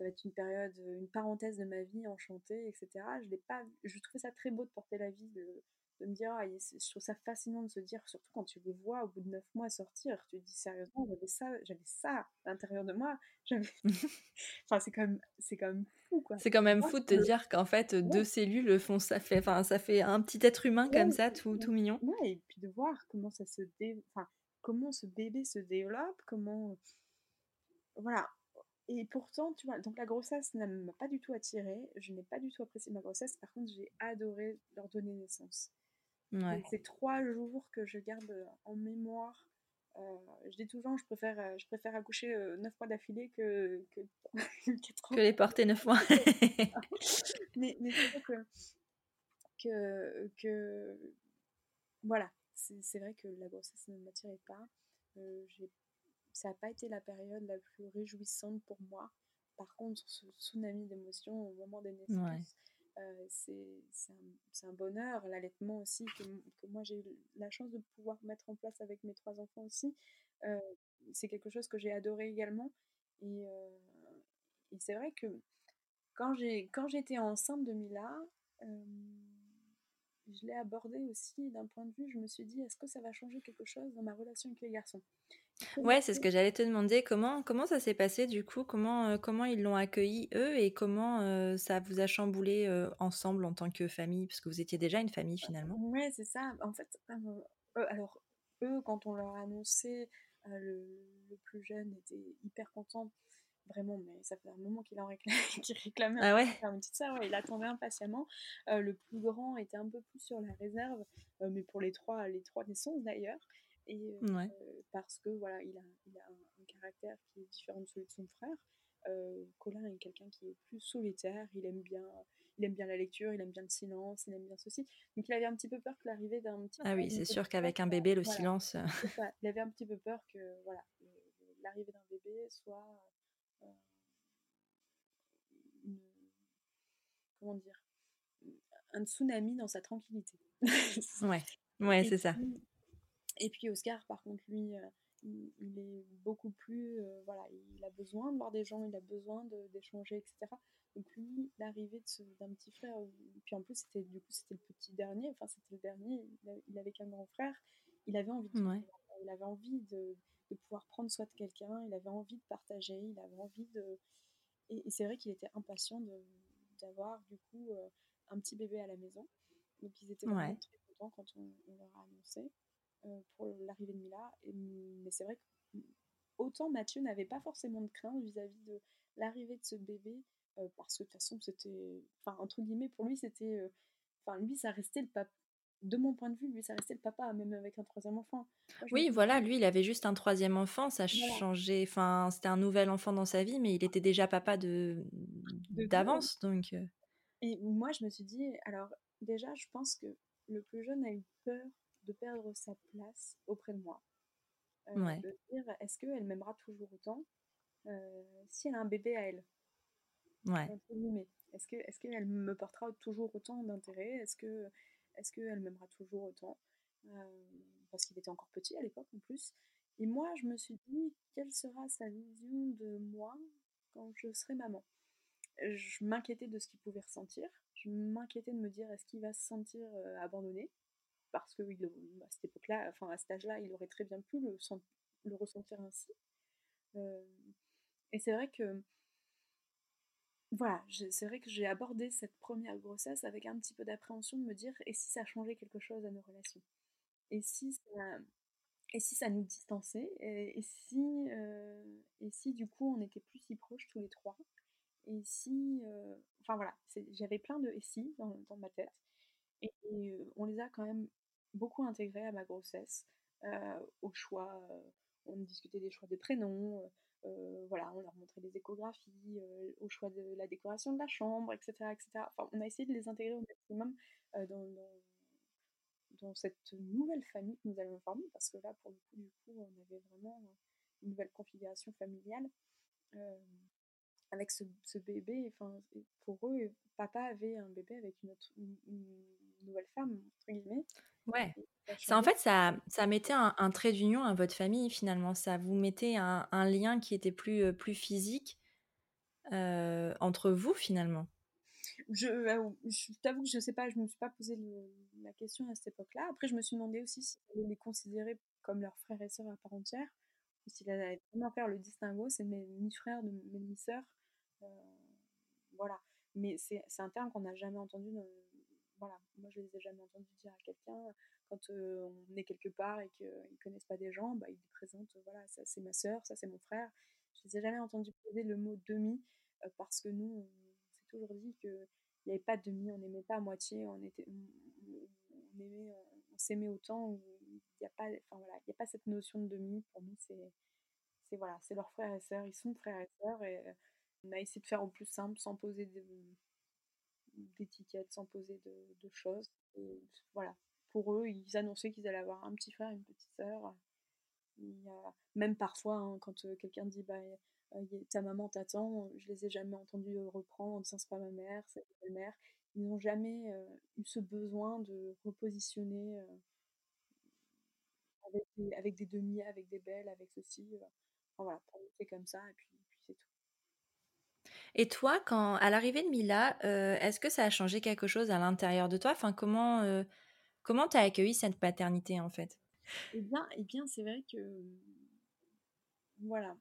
ça va être une période, une parenthèse de ma vie enchantée, etc. Je l'ai pas, je trouvais ça très beau de porter la vie, de, de me dire, ah, je trouve ça fascinant de se dire, surtout quand tu les vois au bout de neuf mois sortir, tu te dis sérieusement, j'avais ça, j'avais ça à l'intérieur de moi, enfin c'est quand même, c'est quand même fou quoi. C'est quand même fou de te dire qu'en fait deux cellules font ça fait, enfin ça fait un petit être humain comme ça, tout, tout mignon. Ouais, et puis de voir comment ça se dé... enfin comment ce bébé se développe, comment, voilà, et pourtant, tu vois, donc la grossesse ne m'a pas du tout attirée. Je n'ai pas du tout apprécié ma grossesse. Par contre, j'ai adoré leur donner naissance. Ouais. C'est trois jours que je garde en mémoire. Euh, je dis toujours, je préfère, euh, je préfère accoucher euh, neuf mois d'affilée que, que, que les porter neuf mois. mais mais c'est vrai que, que, que voilà, c'est vrai que la grossesse ne m'attirait pas. j'ai ça n'a pas été la période la plus réjouissante pour moi. Par contre, ce tsunami d'émotions au moment des naissances, euh, c'est un, un, bonheur. L'allaitement aussi, que, que moi j'ai eu la chance de pouvoir mettre en place avec mes trois enfants aussi, euh, c'est quelque chose que j'ai adoré également. Et, euh, et c'est vrai que quand j'étais enceinte de Mila, je l'ai abordé aussi d'un point de vue, je me suis dit, est-ce que ça va changer quelque chose dans ma relation avec les garçons? Ouais, c'est ce que j'allais te demander. Comment, comment ça s'est passé du coup? Comment, euh, comment ils l'ont accueilli eux et comment euh, ça vous a chamboulé euh, ensemble en tant que famille? Parce que vous étiez déjà une famille finalement. Ouais, c'est ça. En fait, alors eux, quand on leur a annoncé, le, le, plus jeune était hyper content vraiment, mais ça fait un moment qu'il en réclamait, qu'il réclamait ah ouais? une petite sœur, il attendait impatiemment. Le plus grand était un peu plus sur la réserve, mais pour les trois, les trois naissances d'ailleurs. Et euh, parce que voilà, il a, il a un, caractère qui est différent de celui de son frère. Colin est quelqu'un qui est plus solitaire, il aime bien, il aime bien la lecture, il aime bien le silence, il aime bien ceci. Donc il avait un petit peu peur que l'arrivée d'un petit. Ah oui, c'est sûr qu'avec un bébé, le silence. Il avait un petit peu peur que voilà, l'arrivée d'un bébé soit comment dire, un tsunami dans sa tranquillité. ouais, ouais, c'est ça. Et puis Oscar, par contre, lui, euh, il, est beaucoup plus, euh, voilà, il a besoin de voir des gens, il a besoin d'échanger, etc. Donc lui, l'arrivée d'un petit frère, puis en plus c'était du coup c'était le petit dernier, enfin c'était le dernier, il, avait qu'un grand frère, il avait envie de, il avait envie de, de pouvoir prendre soin de quelqu'un, il avait envie de partager, il avait envie de, et, et c'est vrai qu'il était impatient d'avoir du coup euh, un petit bébé à la maison. Donc ils étaient vraiment très contents quand on, leur a annoncé euh, pour l'arrivée de Mila. mais c'est vrai que autant Mathieu n'avait pas forcément de crainte vis-à-vis de l'arrivée de ce bébé, euh, parce que de toute façon c'était, enfin entre guillemets pour lui c'était, enfin lui ça restait le papa de mon point de vue, lui, ça restait le papa, même avec un troisième enfant. oui, voilà, lui, il avait juste un troisième enfant, ça changeait, enfin, c'était un nouvel enfant dans sa vie, mais il était déjà papa de d'avance, donc. Euh. Et moi, je me suis dit, alors déjà, je pense que le plus jeune a eu peur de perdre sa place auprès de moi. Euh, de dire, est-ce qu'elle m'aimera toujours autant euh, si elle a un bébé à elle? Ouais. Est-ce que est-ce qu'elle me portera toujours autant d'intérêt? Est-ce que est-ce qu'elle m'aimera toujours autant? Euh, Parce qu'il était encore petit à l'époque en plus. Et moi, je me suis dit, quelle sera sa vision de moi quand je serai maman? Je m'inquiétais de ce qu'il pouvait ressentir. Je m'inquiétais de me dire, est-ce qu'il va se sentir abandonné? Parce que à cette époque-là, enfin à cet âge-là, il aurait très bien pu le, ressentir ainsi. Euh, et c'est vrai que voilà, c'est vrai que j'ai abordé cette première grossesse avec un petit peu d'appréhension de me dire et si ça changeait quelque chose à nos relations? Et si ça, et si ça nous distançait? Et, si, euh, et si du coup on était plus si proches tous les trois? Et si. Euh, enfin voilà, j'avais plein de et si dans, ma tête. Et, euh, on les a quand même beaucoup intégrés à ma grossesse, au choix. on discutait des choix de prénoms voilà, on leur montrait des échographies, au choix de la décoration de la chambre, etc. etc. Enfin, on a essayé de les intégrer au maximum euh, dans, dans, cette nouvelle famille que nous allons former, parce que là, pour le coup, du coup, on avait vraiment une nouvelle configuration familiale. avec ce, bébé, enfin, pour eux, papa avait un bébé avec une, autre, une, nouvelle femme, entre guillemets. Ouais. Ça, en fait, ça, ça mettait un, trait d'union à votre famille finalement. Ça vous mettait un, lien qui était plus, plus physique entre vous finalement. Je, je t'avoue que je sais pas, je me suis pas posé la question à cette époque-là. Après, je me suis demandé aussi si on les considérer comme leurs frères et sœurs à part entière, ou s'il allait vraiment faire le distinguo, c'est mes mi-frères, mes mi-sœurs. voilà. Mais c'est un terme qu'on n'a jamais entendu. Voilà, moi je les ai jamais entendus dire à quelqu'un quand on est quelque part et qu'ils ne connaissent pas des gens, bah, ils présentent, voilà, ça c'est ma sœur, ça c'est mon frère. Je les ai jamais entendus poser le mot demi parce que nous, on s'est toujours dit qu'il n'y avait pas de demi, on n'aimait pas à moitié, on était, on, aimait, on, s'aimait autant. Il n'y a pas, enfin voilà, il a pas cette notion de demi. Pour nous, c'est, c'est voilà, c'est leurs frères et sœurs, ils sont frères et sœurs et on a essayé de faire au plus simple, sans poser d'étiquettes, sans poser de, choses. voilà, pour eux, ils annonçaient qu'ils allaient avoir un petit frère, une petite sœur. Même parfois, hein, quand euh, quelqu'un dit bah, euh, ta maman t'attend, je les ai jamais entendus reprendre en disant c'est pas ma mère, c'est ma mère. Ils n'ont jamais euh, eu ce besoin de repositionner avec, des, demi, avec des belles, avec ceci. voilà, pour c'est comme ça. Et toi, quand à l'arrivée de Mila, est-ce que ça a changé quelque chose à l'intérieur de toi? Enfin, comment Comment tu as accueilli cette paternité en fait? Eh bien, eh bien c'est vrai que voilà,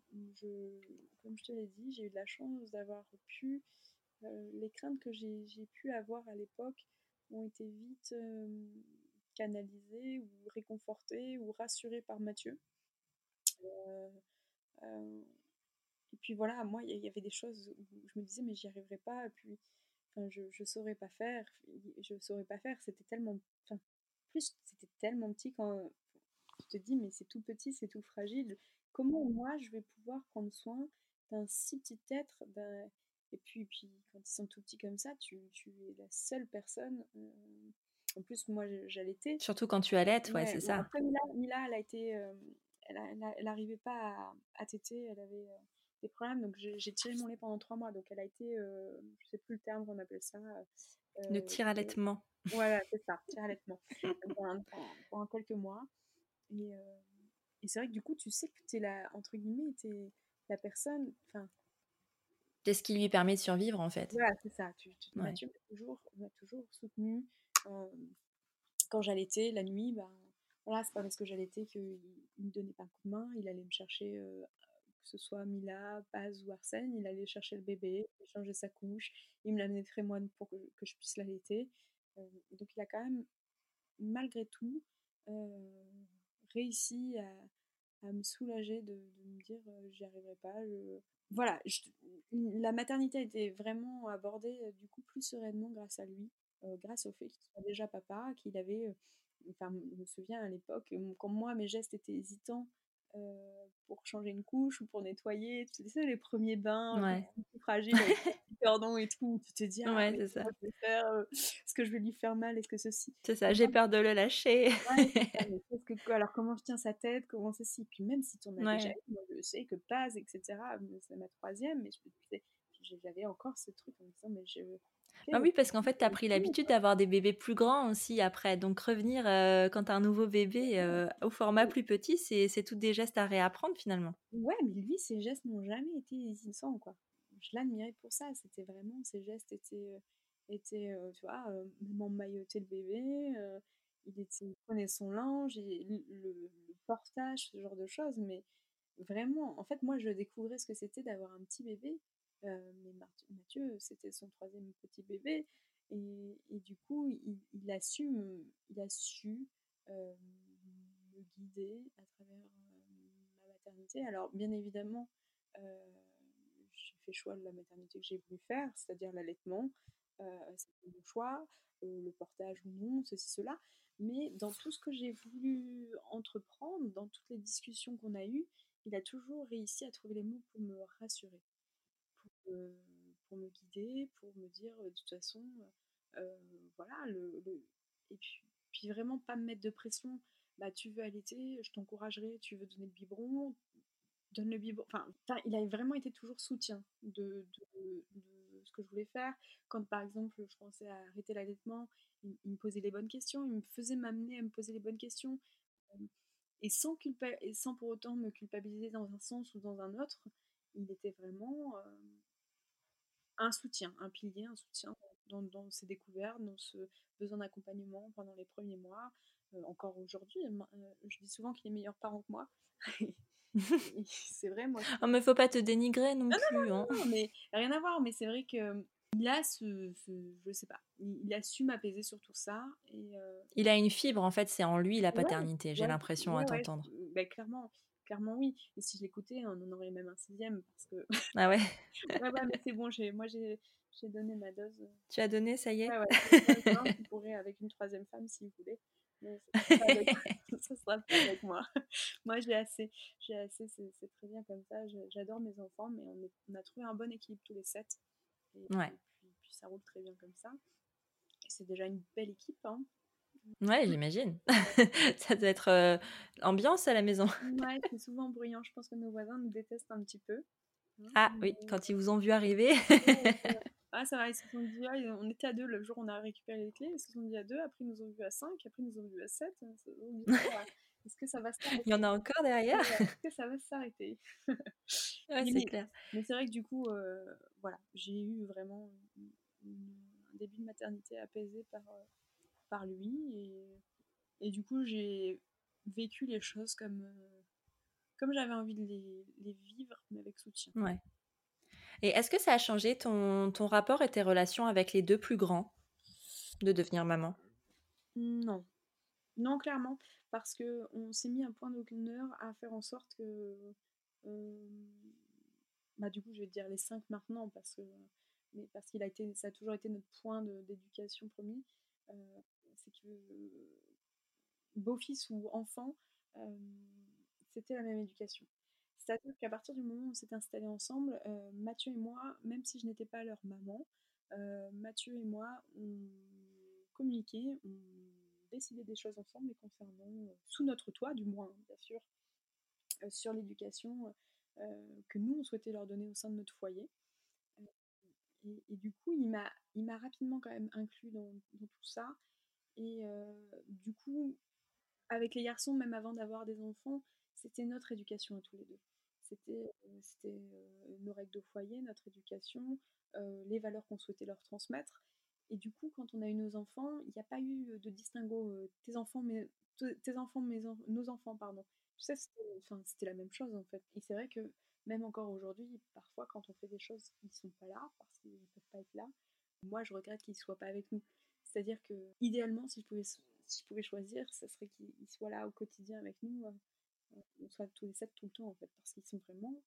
comme je te l'ai dit, j'ai eu de la chance d'avoir pu euh, les craintes que j'ai pu avoir à l'époque ont été vite euh, canalisées ou réconfortées ou rassurées par Mathieu. Euh, et puis voilà, moi, il y, avait des choses où je me disais, mais j'y arriverai pas. Et puis, je, je saurais pas faire. Je saurais pas faire. C'était tellement, plus, c'était tellement petit quand tu te dis, mais c'est tout petit, c'est tout fragile. Comment moi, je vais pouvoir prendre soin d'un si petit être ben, Et puis, puis, quand ils sont tout petits comme ça, tu, tu es la seule personne. Euh, en plus, moi, j'allaitais. Surtout quand tu allaites, ouais, c'est ça. Après, Mila, elle a été. Euh, elle n'arrivait pas à, à téter, elle avait euh, des problèmes, donc j'ai tiré mon lait pendant trois mois, donc elle a été, je sais plus le terme qu'on appelle ça. le tir-allaitement. Voilà, c'est ça, tir-allaitement. pendant, pendant, quelques mois. Et, et c'est vrai que du coup, tu sais que tu es la, entre guillemets, tu es la personne. Enfin. C'est ce qui lui permet de survivre, en fait. Voilà, c'est ça. Tu, tu m'a toujours, toujours soutenu. Euh, quand j'allaitais la nuit, ben, voilà, c'est pas parce que j'allaitais qu'il ne me donnait pas un coup de main. Il allait me chercher, euh, que ce soit Mila, Paz ou Arsène, il allait chercher le bébé, il changer sa couche, il me l'amenait très moine pour que, je puisse l'allaiter. Euh, donc il a quand même, malgré tout, réussi à, me soulager de, me dire euh, j'y arriverai pas. Voilà, la maternité a été vraiment abordée euh, du coup plus sereinement grâce à lui, euh, grâce au fait qu'il soit déjà papa, qu'il avait, enfin je me souviens à l'époque, quand moi mes gestes étaient hésitants pour changer une couche ou pour nettoyer, tu sais, les premiers bains, ouais. fragiles, cordon et tout, tu te dis, ah, ouais, c'est ça. Faire, euh, est-ce que je vais lui faire mal, est-ce que ceci? C'est ça, j'ai peur de le lâcher. que, alors comment je tiens sa tête, comment ceci, puis même si tu en as déjà moi je sais que Paz, etc., c'est ma troisième, mais j'avais encore ce truc en me disant, mais je ah oui, parce qu'en fait, tu as pris l'habitude d'avoir des bébés plus grands aussi après. Donc revenir euh, quand tu as un nouveau bébé euh, au format plus petit, c'est tout des gestes à réapprendre finalement. Ouais, mais lui, ses gestes n'ont jamais été hésitant, quoi. Je l'admirais pour ça. C'était vraiment, ses gestes étaient, euh, étaient tu vois, emmailloter le bébé, il, était, il prenait son linge, le, le, portage, ce genre de choses. Mais vraiment, en fait, moi, je découvrais ce que c'était d'avoir un petit bébé euh, mais Mathieu, c'était son troisième petit bébé. Et, du coup, il, a su, il a su euh, me guider à travers euh, ma maternité. Alors, bien évidemment, j'ai fait choix de la maternité que j'ai voulu faire, c'est-à-dire l'allaitement. C'était mon choix, le portage ou non, ceci, cela. Mais dans tout ce que j'ai voulu entreprendre, dans toutes les discussions qu'on a eues, il a toujours réussi à trouver les mots pour me rassurer pour me guider, pour me dire de toute façon, voilà, le, et puis, vraiment pas me mettre de pression. Bah, tu veux allaiter, je t'encouragerai, tu veux donner le biberon, donne le biberon. Enfin, il a vraiment été toujours soutien de, ce que je voulais faire. Quand par exemple je pensais à arrêter l'allaitement, il, me posait les bonnes questions, il me faisait m'amener à me poser les bonnes questions. Et sans, et sans pour autant me culpabiliser dans un sens ou dans un autre, il était vraiment un soutien, un pilier, un soutien dans, dans, ces découvertes, dans ce besoin d'accompagnement pendant les premiers mois. encore aujourd'hui, je dis souvent qu'il est meilleur parent que moi. c'est vrai, moi. Oh, mais faut pas te dénigrer non, plus. Non, non, hein. mais rien à voir. Mais c'est vrai que il a ce, ce, je sais pas, il, a su m'apaiser sur tout ça. Et, Il a une fibre, en fait, c'est en lui la paternité, j'ai l'impression à t'entendre. Bah, clairement, clairement oui. Et si je l'écoutais, on en aurait même un sixième parce que. Ah ouais. ouais, ouais, mais c'est bon, moi j'ai donné ma dose. Tu as donné, ça y est? Ouais, ouais. Je pourrais avec une troisième femme si vous voulez. Mais ça sera pas avec moi. moi, j'ai assez. J'ai assez, c'est très bien comme ça. J'adore mes enfants, mais on, on, a trouvé un bon équilibre tous les sept. Et, ouais. puis, ça roule très bien comme ça. C'est déjà une belle équipe. Hein. Ouais, j'imagine. ça doit être euh, ambiance à la maison. ouais, c'est souvent bruyant. Je pense que nos voisins nous détestent un petit peu. Hein, ah oui, quand ils vous ont vu arriver. ah ça va, ils se sont dit, ah, on était à deux le jour où on a récupéré les clés, ils se sont dit à deux, après ils nous ont vu à cinq, après ils nous ont vu à sept. Est-ce que ça va s'arrêter Il y en a encore derrière? Est-ce que ça va s'arrêter? Ouais, c'est clair. Mais c'est vrai que du coup, euh, voilà, j'ai eu vraiment un début de maternité apaisé par, euh, par lui. Et, et du coup, j'ai vécu les choses comme, euh, comme j'avais envie de les, les, vivre, mais avec soutien. Ouais. Et est-ce que ça a changé ton, ton rapport et tes relations avec les deux plus grands de devenir maman? Non. Non, clairement parce qu'on s'est mis un point d'honneur à faire en sorte que. Euh, bah, du coup, je vais dire les cinq maintenant, parce que, mais parce qu'il a été, ça a toujours été notre point d'éducation premier. Euh, c'est beau-fils ou enfant, c'était la même éducation. C'est-à-dire qu'à partir du moment où on s'est installés ensemble, Mathieu et moi, même si je n'étais pas leur maman, Mathieu et moi, on communiquait, on décider des choses ensemble les concernant, sous notre toit du moins, bien sûr, sur l'éducation que nous, on souhaitait leur donner au sein de notre foyer. Et, du coup, il m'a rapidement quand même inclus dans, tout ça. Et du coup, avec les garçons, même avant d'avoir des enfants, c'était notre éducation à tous les deux. C'était, c'était nos règles de foyer, notre éducation, les valeurs qu'on souhaitait leur transmettre. Et du coup, quand on a eu nos enfants, il n'y a pas eu de distinguo tes enfants, mais tes enfants, mes nos enfants, pardon. C'était la même chose en fait. Et c'est vrai que même encore aujourd'hui, parfois quand on fait des choses, ils sont pas là parce qu'ils ne peuvent pas être là. Moi, je regrette qu'ils ne soient pas avec nous. C'est-à-dire que idéalement, si je pouvais, si je pouvais choisir, ce serait qu'ils soient là au quotidien avec nous, on soit tous les sept tout le temps en fait, parce qu'ils sont vraiment,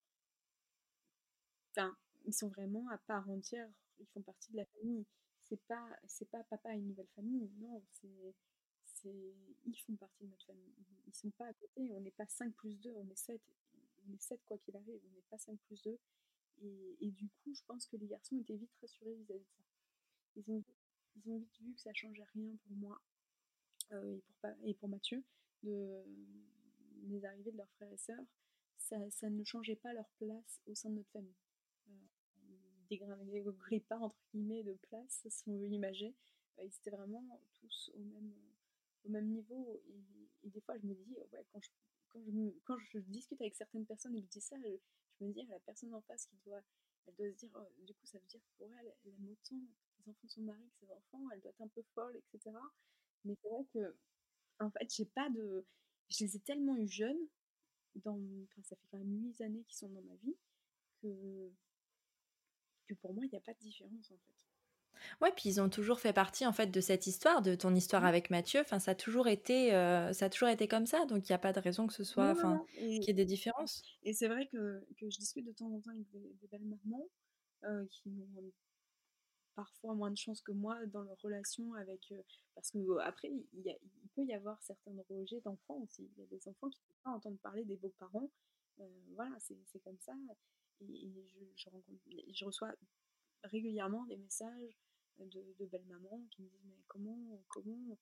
enfin, ils sont vraiment à part entière. Ils font partie de la famille. C'est pas c'est pas papa et une nouvelle famille non c'est c'est ils font partie de notre famille. Ils sont pas à côté on n'est pas 5 plus 2 on est 7 on est 7 quoi qu'il arrive on n'est pas 5 plus 2 et, et, du coup je pense que les garçons étaient vite rassurés vis-à-vis de ça. Ils ont, ils ont vite vu que ça changeait rien pour moi euh, et, pour, Mathieu de les arrivées de leurs frères et sœurs ça, ne changeait pas leur place au sein de notre famille euh, dégringolait pas entre guillemets de place, si on veut imager. Euh, ils étaient vraiment tous au même, au même niveau. Et, des fois, je me dis, quand je, discute avec certaines personnes et je ça, je, me dis, la personne en face qui doit, elle doit se dire, oh, du coup, ça veut dire pour elle, elle aime autant les enfants de son mari que ses enfants, elle doit être un peu folle, etc. Mais c'est vrai que, en fait, j'ai pas de. Je les ai tellement eu jeunes, dans, enfin, ça fait quand même 8 années qu'ils sont dans ma vie, que que pour moi, il n'y a pas de différence en fait. Ouais, puis ils ont toujours fait partie en fait de cette histoire, de ton histoire mmh. avec Mathieu. Enfin, ça a toujours été, euh, ça a toujours été comme ça, donc il n'y a pas de raison que ce soit, enfin, qu'il y ait des différences. Et c'est vrai que, que, je discute de temps en temps avec des, belles mamans euh, qui ont parfois moins de chance que moi dans leur relation avec, parce que après il, peut y avoir certains rejets d'enfants aussi. Il y a des enfants qui ne peuvent pas entendre parler des beaux-parents. voilà, c'est comme ça et, je, je, reçois régulièrement des messages de, belles mamans qui me disent mais comment comment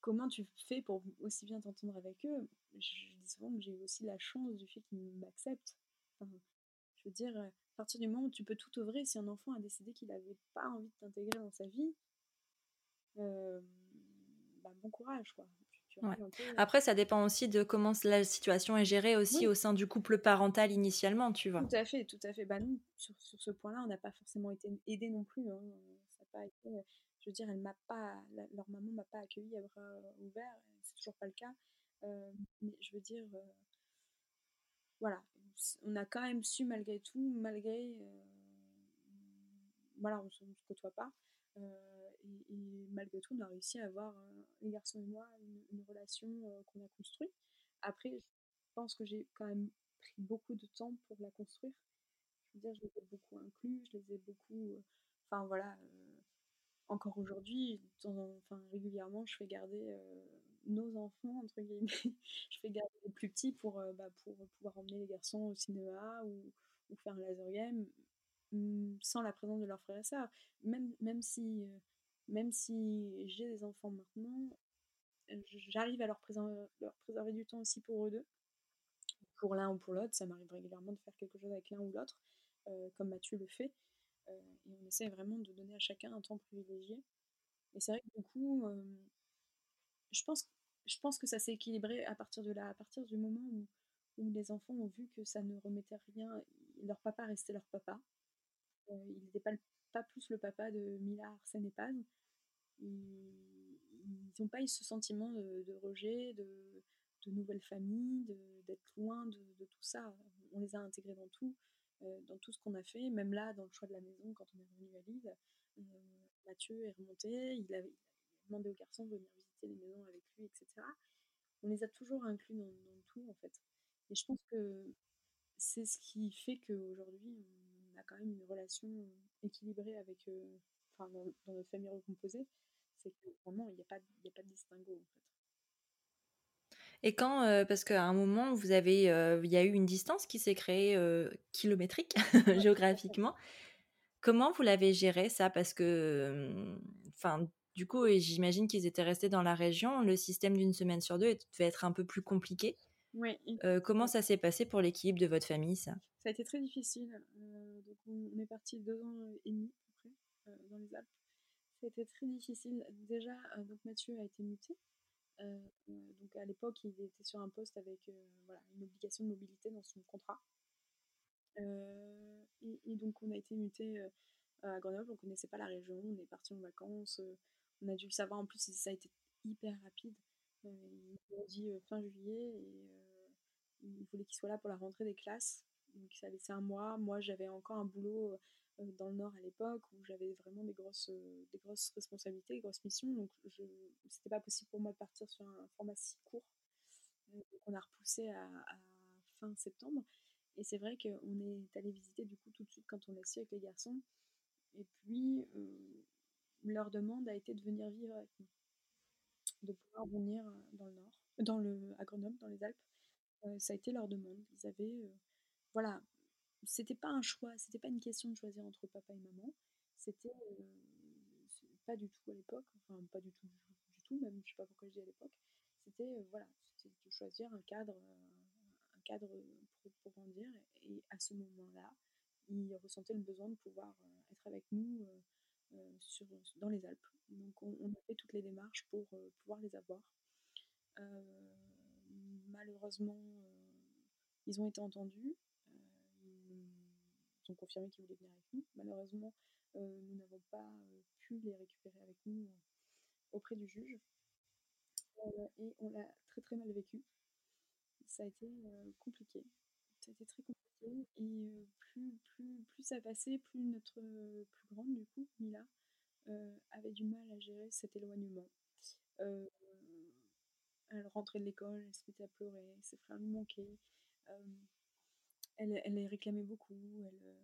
comment tu fais pour aussi bien t'entendre avec eux? Je dis souvent que j'ai aussi la chance du fait qu'ils m'acceptent Je veux dire, à partir du moment où tu peux tout œuvrer, si un enfant a décidé qu'il n'avait pas envie de t'intégrer dans sa vie, bah, bon courage, quoi. Après, ça dépend aussi de comment la situation est gérée aussi au sein du couple parental initialement, tu vois? Tout à fait, tout à fait. Bah, nous, sur, ce point-là, on n'a pas forcément été aidés non plus. Hein. Ça pas été, je veux dire, elle m'a pas, leur maman m'a pas accueilli à bras ouverts. C'est toujours pas le cas. mais je veux dire, voilà, on a quand même su malgré tout, malgré, voilà, on ne se côtoie pas. Et, malgré tout, on a réussi à avoir, les garçons et moi, une, relation qu'on a construite. Après, je pense que j'ai quand même pris beaucoup de temps pour la construire. Je veux dire, je les ai beaucoup inclus, je les ai beaucoup. Enfin voilà, encore aujourd'hui, enfin, régulièrement, je fais garder nos enfants, entre guillemets. je fais garder les plus petits pour, bah, pour pouvoir emmener les garçons au cinéma ou, ou faire un laser game mmh, sans la présence de leurs frères et sœurs. Même, même si même si j'ai des enfants maintenant, j'arrive à leur préserver, leur préserver, du temps aussi pour eux deux. Pour l'un ou pour l'autre, ça m'arrive régulièrement de faire quelque chose avec l'un ou l'autre, euh, comme Mathieu le fait. Euh, et on essaie vraiment de donner à chacun un temps privilégié. Et c'est vrai que du coup, euh, je, pense, je pense que ça s'est équilibré à partir de là, à partir du moment où, où les enfants ont vu que ça ne remettait rien, leur papa restait leur papa. il n'était pas pas plus le papa de Mila Arsène et Paz. Ils n'ont pas eu ce sentiment de, rejet, de, nouvelle famille, d'être loin de, tout ça. On les a intégrés dans tout, euh, dans tout ce qu'on a fait, même là, dans le choix de la maison, quand on est revenu à Lille. Euh, Mathieu est remonté, il a, demandé aux garçons de venir visiter les maisons avec lui, etc. On les a toujours inclus dans, dans tout, en fait. Et je pense que c'est ce qui fait qu'aujourd'hui, on a quand même une relation équilibré avec, euh, enfin, dans, notre famille recomposée, c'est que vraiment, il n'y a, pas, a pas de distinguo, en fait. Et quand, euh, parce qu'à un moment, vous avez, euh, il y a eu une distance qui s'est créée kilométrique, géographiquement. Comment vous l'avez géré ça? Parce que, enfin, du coup, j'imagine qu'ils étaient restés dans la région. Le système d'une semaine sur deux devait être un peu plus compliqué. Oui. comment ça s'est passé pour l'équilibre de votre famille, ça? Ça a été très difficile. donc, on est parti deux ans et demi, à peu près, dans les Alpes. Ça a été très difficile. Déjà, donc Mathieu a été muté. donc, à l'époque, il était sur un poste avec voilà, une obligation de mobilité dans son contrat. Et, et, donc, on a été muté à Grenoble. On ne connaissait pas la région. On est parti en vacances. On a dû le savoir. En plus, ça a été hyper rapide. il a dit fin juillet et il voulait qu'il soit là pour la rentrée des classes. Donc ça laissait un mois. Moi, j'avais encore un boulot euh, dans le Nord à l'époque où j'avais vraiment des grosses, euh, des grosses responsabilités, des grosses missions. Donc c'était pas possible pour moi de partir sur un format si court. Donc on a repoussé à, fin septembre. Et c'est vrai qu'on est allé visiter du coup tout de suite quand on a su avec les garçons. Et puis euh, leur demande a été de venir vivre avec nous, de pouvoir venir dans le Nord, dans le, à dans les Alpes, ça a été leur demande. Ils avaient, voilà, c'était pas un choix, c'était pas une question de choisir entre papa et maman. C'était pas du tout à l'époque, enfin pas du tout, du tout, même je sais pas pourquoi je dis à l'époque. C'était voilà, c'était de choisir un cadre, un cadre pour, grandir. Et à ce moment-là, ils ressentaient le besoin de pouvoir être avec nous sur, dans les Alpes. Donc on, a fait toutes les démarches pour pouvoir les avoir malheureusement, euh, ils ont été entendus. Euh, ils ont confirmé qu'ils voulaient venir avec nous. Malheureusement, euh, nous n'avons pas pu les récupérer avec nous auprès du juge. et on l'a très très mal vécu. Ça a été compliqué. Ça a été très compliqué. Et plus, plus, plus ça passait, plus notre plus grande, du coup, Mila, avait du mal à gérer cet éloignement elle rentrait de l'école, elle se mettait à pleurer, ses frères lui manquaient. Elle, elle les réclamait beaucoup, elle,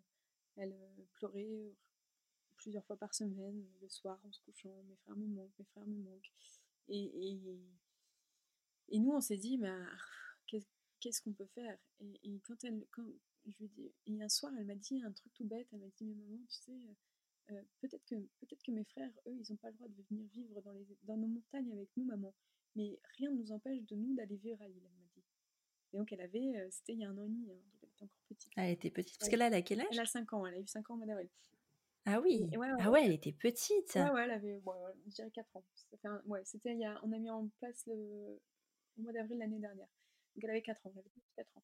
elle pleurait plusieurs fois par semaine, le soir en se couchant, mes frères me manquent, mes frères me manquent. Et, et, et nous, on s'est dit, mais qu'est-ce qu'on peut faire? Et, quand elle, je lui dis, et un soir, elle m'a dit un truc tout bête, elle m'a dit, mais maman, tu sais, peut-être que, peut que mes frères, eux, ils n'ont pas le droit de venir vivre dans, les, dans nos montagnes avec nous, maman. Mais rien ne nous empêche de nous d'aller vivre à Lille, elle m'a dit. Et donc, elle avait, c'était il y a un an et demi, hein, donc elle était encore petite. Elle était petite. Parce que là, elle a quel âge Elle a 5 ans, elle a eu 5 ans au mois d'avril. Ah oui Et ouais, ouais, Ah ouais, elle était petite Ouais, ouais, elle avait, je dirais 4 ans. Un- ouais, c'était, il y a, on a mis en place le, au mois d'avril l'année dernière. Donc elle avait 4 ans, elle avait 4 ans.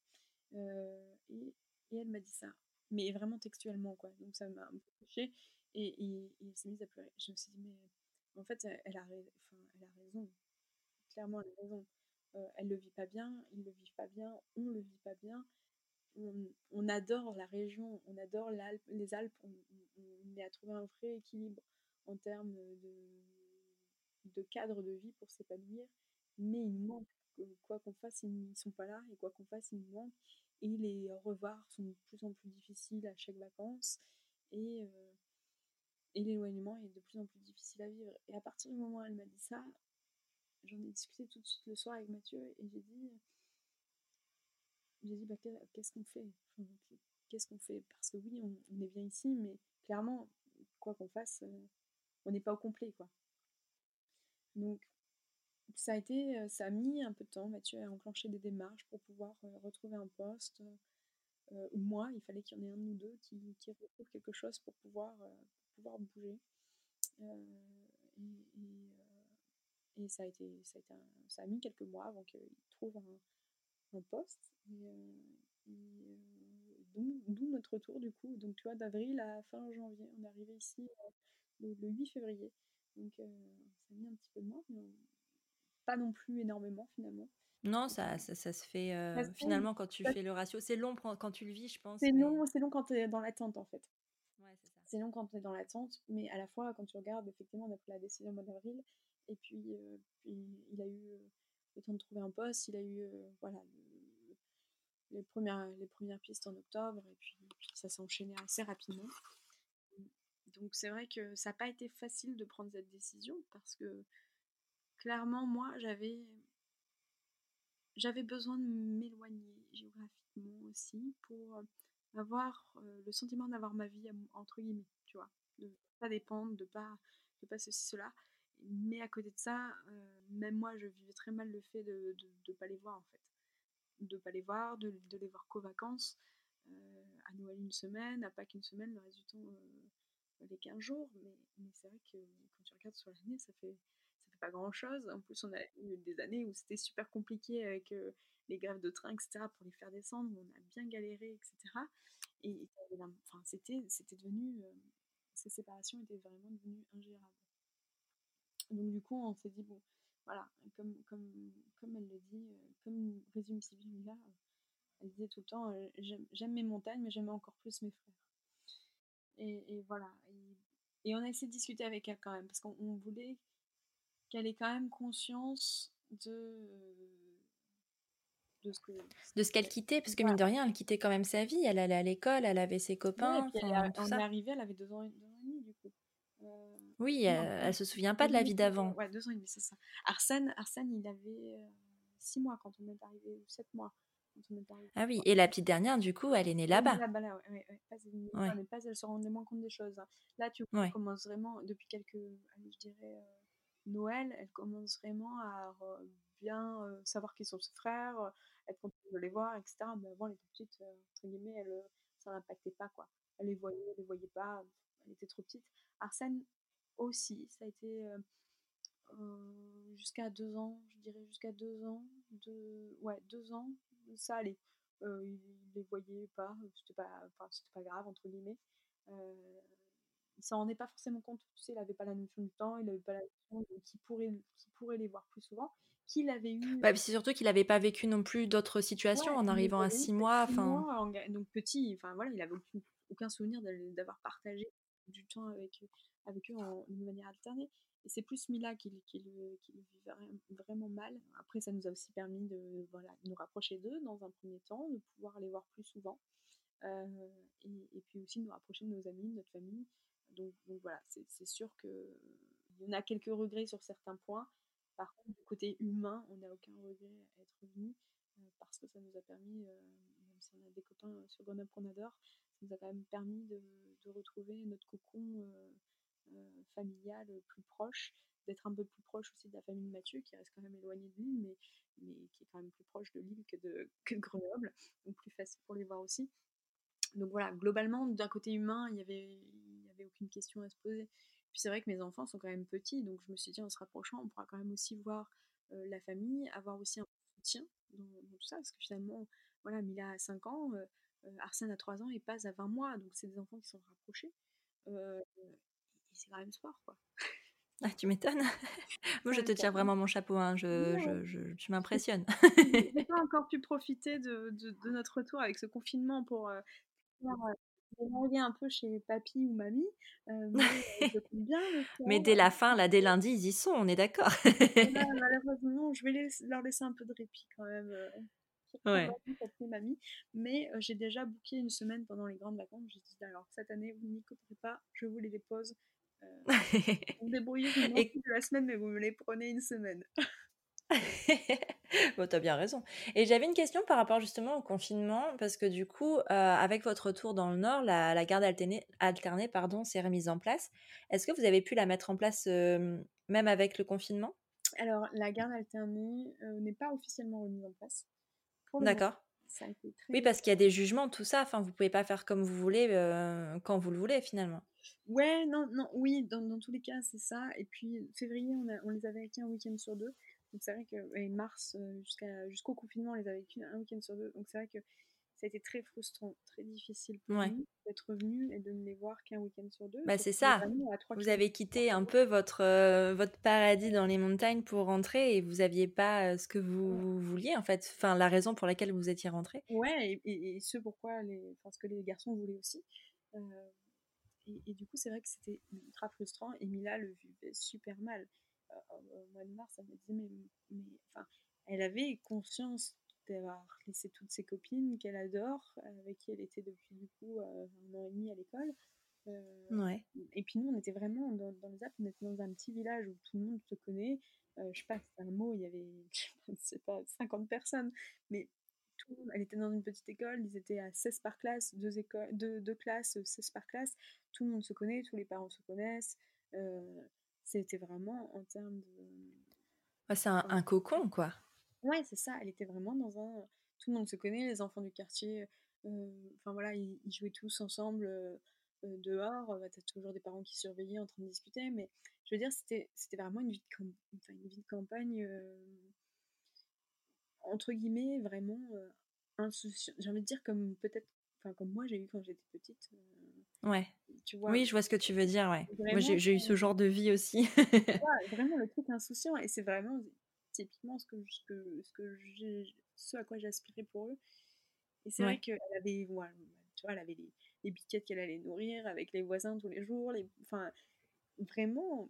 Euh, et, elle m'a dit ça, mais vraiment textuellement, quoi. Donc ça m'a un peu touchée. Et, et, elle s'est mise à pleurer. Je me suis dit, mais en fait, elle, a, enfin, elle a raison. Clairement, elle a raison. Euh, elle le vit pas bien, ils le vivent pas bien, on le vit pas bien. On, adore la région, on adore les Alpes, on, est à trouver un vrai équilibre en termes de, cadre de vie pour s'épanouir, mais il manque. Quoi qu'on fasse, ils ne sont pas là, et quoi qu'on fasse, ils nous manquent. Et les revoir sont de plus en plus difficiles à chaque vacances, et, euh, et l'éloignement est de plus en plus difficile à vivre. Et à partir du moment où elle m'a dit ça, j'en ai discuté tout de suite le soir avec Mathieu, et j'ai dit, j'ai dit bah, qu'est- qu'est-ce qu'on fait? Qu'est-ce qu'on fait? Parce que oui, on, on est bien ici, mais clairement, quoi qu'on fasse, euh, on n'est pas au complet, quoi. Donc, ça a été, ça a mis un peu de temps. Mathieu a enclenché des démarches pour pouvoir retrouver un poste. euh, moi, il fallait qu'il y en ait un ou deux qui, qui retrouvent quelque chose pour pouvoir, pouvoir bouger. Et, ça a été, ça a été ça a mis quelques mois avant qu'il trouve un, poste. D'où, notre retour du coup. Donc tu vois, d'avril à fin janvier, on est arrivé ici le, le 8 février. Donc ça a mis un petit peu de mois, mais on- pas non plus énormément finalement. Non, ça, ça, ça se fait euh, Ça se fait, finalement quand tu fais le ratio. C'est long quand tu le vis, je pense. C'est mais- long, c'est long quand tu es dans l'attente en fait. Ouais, c'est long quand tu es dans l'attente, mais à la fois quand tu regardes, effectivement, on a pris la décision au mois d'avril, et puis, euh, puis il a eu euh, le temps de trouver un poste, il a eu euh, voilà, le- les, premières, les premières pistes en octobre, et puis, puis ça s'est enchaîné assez rapidement. Donc c'est vrai que ça n'a pas été facile de prendre cette décision, parce que clairement, moi, j'avais j'avais besoin de m'éloigner géographiquement aussi pour euh, avoir euh, le sentiment d'avoir ma vie entre guillemets, tu vois, de pas dépendre, de pas de pas ceci cela. Mais à côté de ça, euh, même moi, je vivais très mal le fait de de pas les voir en fait, de pas les voir, de, de les voir qu'aux vacances, à Noël une semaine, à Pâques une semaine, le reste du temps les 15 jours. Mais, mais c'est vrai que quand tu regardes sur l'année, ça fait pas grand chose. En plus, on a eu des années où c'était super compliqué avec les grèves de train, etc., pour les faire descendre, on a bien galéré, etc. Et, et c'était, c'était devenu, euh, ces séparations étaient vraiment devenues ingérables. Donc du coup, on s'est dit, bon, voilà, comme, comme, comme elle le dit, comme résume Sylvie là, elle disait tout le temps, j'aime, mes montagnes, mais j'aime encore plus mes frères. Et, voilà. Et, on a essayé de discuter avec elle quand même, parce qu'on on voulait qu'elle ait quand même conscience de, de ce que... De ce qu'elle quittait, parce que Voilà. mine de rien, elle quittait quand même sa vie. Elle allait à l'école, elle avait ses Ouais, et copains, puis elle tout on est arrivé, elle avait deux ans, et- demi du coup. Euh, Oui, non, elle, ouais, elle se souvient pas de la vie d'avant. Ouais, deux ans et demi, c'est ça. Arsène, Arsène, il avait euh, six mois quand on est arrivé, ou sept mois quand on est arrivé. Ah oui, et la petite dernière, du coup, elle est née là-bas. Là-bas, là, ouais, ouais, ouais. Pas, elle, Ouais. pas, elle se rendait moins compte des choses. hein. Là, tu vois, Ouais. elle commence vraiment, depuis quelques, je dirais, euh, Noël, elle commence vraiment à bien savoir qui sont ses frères, être contente de les voir, etc. Mais avant, elle était petite, entre guillemets, ça l'impactait pas, quoi. Elle les voyait, elle les voyait pas, elle était trop petite. Arsène aussi, ça a été jusqu'à deux ans, je dirais jusqu'à deux ans, deux, ouais, deux ans, ça allait. Euh, il, les voyait pas, c'était pas, pas grave, entre guillemets. Il s'en rendait pas forcément compte, tu sais, il avait pas la notion du temps, il avait pas la notion de qui pourrait, qui pourrait les voir plus souvent, qu'il avait eu Bah, c'est surtout qu'il n'avait pas vécu non plus d'autres situations Ouais, en arrivant à six mois. six mois en donc petit, enfin voilà, il avait aucun, aucun souvenir d'avoir partagé du temps avec eux, avec eux en, d'une manière alternée. Et c'est plus Mila qui, le- qui, qui le vit vra- vraiment mal. Après, ça nous a aussi permis de, voilà, nous rapprocher d'eux dans un premier temps, de pouvoir les voir plus souvent. Euh, et, et puis aussi de nous rapprocher de nos amis, de notre famille. Donc, voilà, c'est sûr qu'il y en a quelques regrets sur certains points. Par contre, du côté humain, on n'a aucun regret à être venu euh, parce que ça nous a permis, euh, même si on a des copains euh, sur Grenoble qu'on adore, ça nous a quand même permis de, retrouver notre cocon familiale plus proche, d'être un peu plus proche aussi de la famille de Mathieu, qui reste quand même éloignée de Lille, mais, mais qui est quand même plus proche de Lille que de, que de Grenoble, donc plus facile pour les voir aussi. Donc voilà, globalement, d'un côté humain, il n'y avait, aucune question à se poser. Puis c'est vrai que mes enfants sont quand même petits, donc je me suis dit en se rapprochant, on pourra quand même aussi voir la famille, avoir aussi un soutien dans, tout ça, parce que finalement, voilà, Mila a 5 ans, Arsène a 3 ans et Paz a 20 mois, donc c'est des enfants qui sont rapprochés. c'est quand même sport, quoi. Ah, tu m'étonnes. Moi, je te tire vraiment mon chapeau, hein. je, je, je, tu m'impressionnes. J'ai pas encore pu profiter de, de, notre retour avec ce confinement pour euh, pouvoir un peu chez papy ou mamie. Euh, mais, bien mais dès la fin, là, dès lundi, ils y sont, on est d'accord. malheureusement, je vais leur laisser un peu de répit quand même. ouais. mamie. Mais j'ai déjà booké une semaine pendant les grandes vacances. J'ai dit alors cette année, vous n'y coûterez pas, je vous les dépose euh, vous débrouillez et... de la semaine, mais vous me les prenez une semaine. bon, t'as bien raison. Et j'avais une question par rapport justement au confinement, parce que du coup, euh, avec votre retour dans le Nord, la, garde alternée, alternée pardon, s'est remise en place. Est-ce que vous avez pu la mettre en place euh, même avec le confinement? Alors, la garde alternée n'est pas officiellement remise en place. D'accord. Oui, parce qu'il y a des jugements, tout ça. Enfin, vous pouvez pas faire comme vous voulez quand vous le voulez finalement. Ouais, non, non, oui, dans, dans tous les cas, c'est ça. Et puis, février, on, a, on les avait acquis un week-end sur deux. Donc, c'est vrai que, et mars, euh, jusqu'à, jusqu'au confinement, on les avait un week-end sur deux. Donc, c'est vrai que ça a été très frustrant, très difficile pour nous d'être revenus et de ne les voir qu'un week-end sur deux. Bah, c'est ça. Vous avez quitté un peu votre, euh, votre paradis dans les montagnes pour rentrer et vous n'aviez pas euh, ce que vous vouliez, en fait. Enfin, la raison pour laquelle vous étiez rentré. Ouais, et, ce pourquoi, les, enfin, ce que les garçons voulaient aussi. Et, du coup, c'est vrai que c'était ultra frustrant. Et Mila le vivait super mal. Euh, au mois de mars, elle me disait, mais, enfin, elle avait conscience d'avoir laissé toutes ses copines qu'elle adore, avec qui elle était depuis du coup euh, un an et demi à l'école. Euh, ouais. Et puis nous, on était vraiment dans, dans les Alpes, on était dans un petit village où tout le monde se connaît. je sais pas, c'est un mot, il y avait, je sais pas, 50 personnes, mais elle était dans une petite école, ils étaient à 16 par classe, deux, écoles, deux, deux classes, 16 par classe, tout le monde se connaît, tous les parents se connaissent. Euh, c'était vraiment en termes de. c'est un, cocon, quoi. Ouais, c'est ça, elle était vraiment dans un. Tout le monde se connaît, les enfants du quartier, euh, enfin voilà, ils, jouaient tous ensemble euh, dehors. Bah, T'as toujours des parents qui surveillaient en train de discuter, mais je veux dire, c'était vraiment une vie de, une vie de campagne entre guillemets, vraiment euh, insouciant. J'ai envie de dire comme peut-être, enfin comme moi j'ai eu quand j'étais petite. Euh, ouais. Tu vois, oui, je vois ce que tu veux dire, ouais. moi j'ai eu ce genre de vie aussi. vraiment le truc insouciant et c'est vraiment typiquement ce que, ce que, ce, que ce à quoi j'aspirais pour eux. Et c'est vrai qu'elle avait, ouais, tu vois, elle avait les, les biquettes qu'elle allait nourrir avec les voisins tous les jours. Les, enfin, vraiment,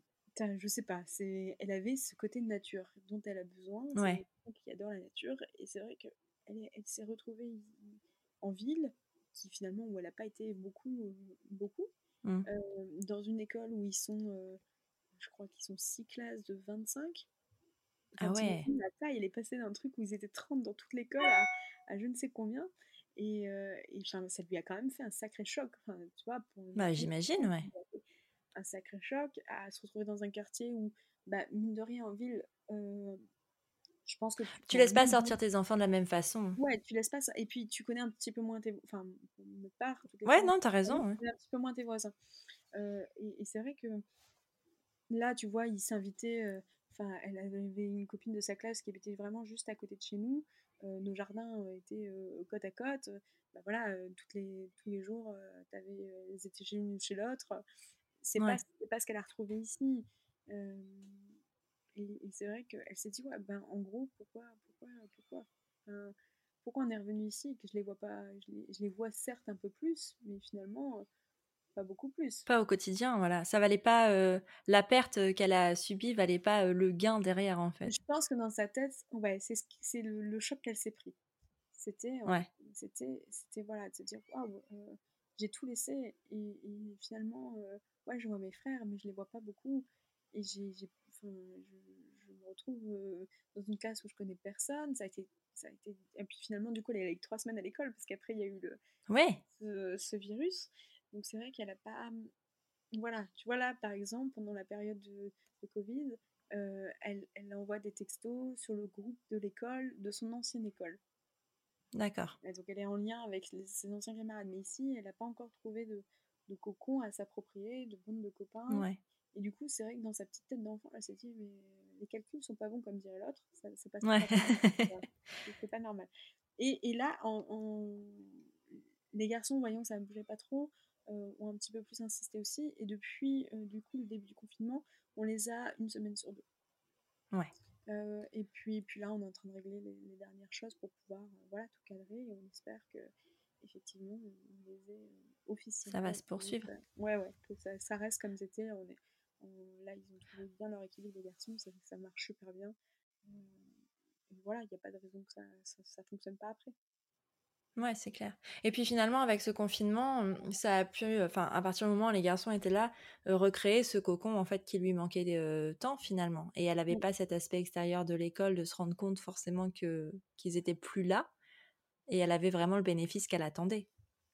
je sais pas, c'est, elle avait ce côté de nature dont elle a besoin. Ouais. Qui adore la nature et c'est vrai qu'elle elle, s'est retrouvée en ville, qui finalement où elle n'a pas été beaucoup, beaucoup, mmh. euh, dans une école où ils sont, euh, je crois qu'ils sont six classes de 25. ah ouais. La taille, elle est passée d'un truc où ils étaient 30 dans toute l'école à, je ne sais combien. Et, euh, et, ça lui a quand même fait un sacré choc. Enfin, tu vois, bah, j'imagine, ouais un sacré choc à se retrouver dans un quartier où, bah, mine de rien, en ville, euh, je pense que. Tu, laisses pas sortir tes enfants de la même façon. Ouais, tu laisses pas ça. Et puis, tu connais un petit peu moins tes. Enfin, me part. Ouais, non, t'as raison. Tu connais un petit peu moins tes voisins. Euh, et, c'est vrai que là, tu vois, il s'invitait. Euh, enfin, elle avait une copine de sa classe qui habitait vraiment juste à côté de chez nous. nos jardins étaient côte à côte. Bah voilà, toutes les, tous les jours, tu avais, ils étaient chez l'une chez l'autre c'est pas, pas ce qu'elle a retrouvé ici. Euh, et, c'est vrai qu'elle s'est dit, ouais, ben en gros, pourquoi, pourquoi, pourquoi, pourquoi on est revenu ici et que je les vois pas, je les, je les, vois certes un peu plus, mais finalement pas beaucoup plus. Pas au quotidien, voilà. Ça valait pas euh, la perte qu'elle a subie, valait pas euh, le gain derrière en fait. Je pense que dans sa tête, ouais, c'est c'est le, le, choc qu'elle s'est pris. C'était, ouais. c'était, c'était voilà, de se dire, waouh, j'ai tout laissé et, finalement, euh, ouais, je vois mes frères, mais je les vois pas beaucoup. Et j'ai, enfin, je, me retrouve euh, dans une classe où je connais personne. Ça a été, ça a été... Et puis finalement, du coup, elle est allée trois semaines à l'école parce qu'après, il y a eu le, ouais. ce, virus. Donc c'est vrai qu'elle a pas. voilà, tu vois là, par exemple, pendant la période de, de Covid, euh, elle, elle envoie des textos sur le groupe de l'école, de son ancienne école. D'accord. Donc elle est en lien avec les- ses anciens camarades. Mais ici, elle n'a pas encore trouvé de, de cocon à s'approprier, de bande de copains. Ouais. Et du coup, c'est vrai que dans sa petite tête d'enfant, elle s'est dit, mais les calculs sont pas bons comme dirait l'autre. Ça, c'est pas, Ouais. pas- c'est pas normal. Et, et là, en, en- les garçons, voyant que ça ne bougeait pas trop, euh, ont un petit peu plus insisté aussi. Et depuis, euh, du coup, le début du confinement, on les a une semaine sur deux. Ouais. Euh, et puis, puis là, on est en train de régler les, les dernières choses pour pouvoir euh, voilà, tout cadrer. Et on espère que effectivement, on les ait euh, officiellement. Ça va se poursuivre. Euh, Ouais, ouais, que ça, ça reste comme c'était. On est, on- là, ils ont trouvé bien leur équilibre, les garçons. Ça, ça marche super bien. Euh, et voilà, il n'y a pas de raison que ça ne fonctionne pas après. Ouais, c'est clair. Et puis finalement, avec ce confinement, hum, ça a pu, enfin, à partir du moment où les garçons étaient là, euh, recréer ce cocon en fait qui lui manquait de temps finalement. Et elle n'avait pas cet aspect extérieur de l'école de se rendre compte forcément que qu'ils étaient plus là. Et elle avait vraiment le bénéfice qu'elle attendait.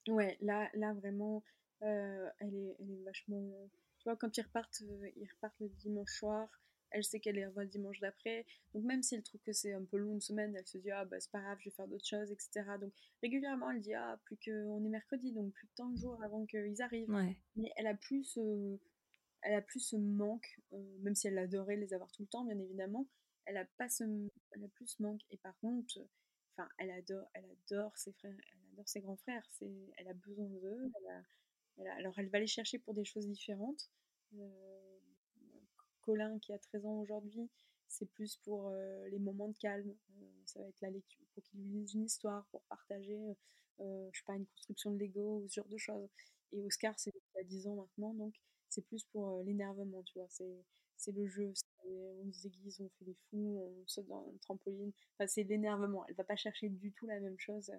Ouais, là, là vraiment, euh, elle, est, elle est vachement. Tu vois, quand ils repartent, euh, ils repartent le dimanche soir, elle sait qu'elle les revoit le dimanche d'après. Donc, même si elle trouve que c'est un peu long une semaine, elle se dit Ah, bah, c'est pas grave, je vais faire d'autres choses, etc. Donc, régulièrement, elle dit Ah, plus qu'on est mercredi, donc plus de tant de jours avant qu'ils arrivent. Ouais. Mais elle a plus ce, elle a plus ce manque, euh, même si elle adorait les avoir tout le temps, bien évidemment. Elle a pas ce, elle a plus ce manque. Et par contre, enfin, elle adore, elle adore ses frères, elle adore ses grands frères. C'est, elle a besoin d'eux. Elle a- alors, elle va les chercher pour des choses différentes. Euh, Colin, qui a 13 ans aujourd'hui, c'est plus pour euh, les moments de calme. Euh, ça va être la lecture, pour qu'il lise une histoire, pour partager, je sais pas, une construction de Lego ou ce genre de choses. Et Oscar, c'est a 10 ans maintenant, donc c'est plus pour l'énervement, tu vois. C'est, c'est le jeu, on se déguise, on fait des fous, on saute dans une trampoline. Enfin, c'est l'énervement. Elle va pas chercher du tout la même chose.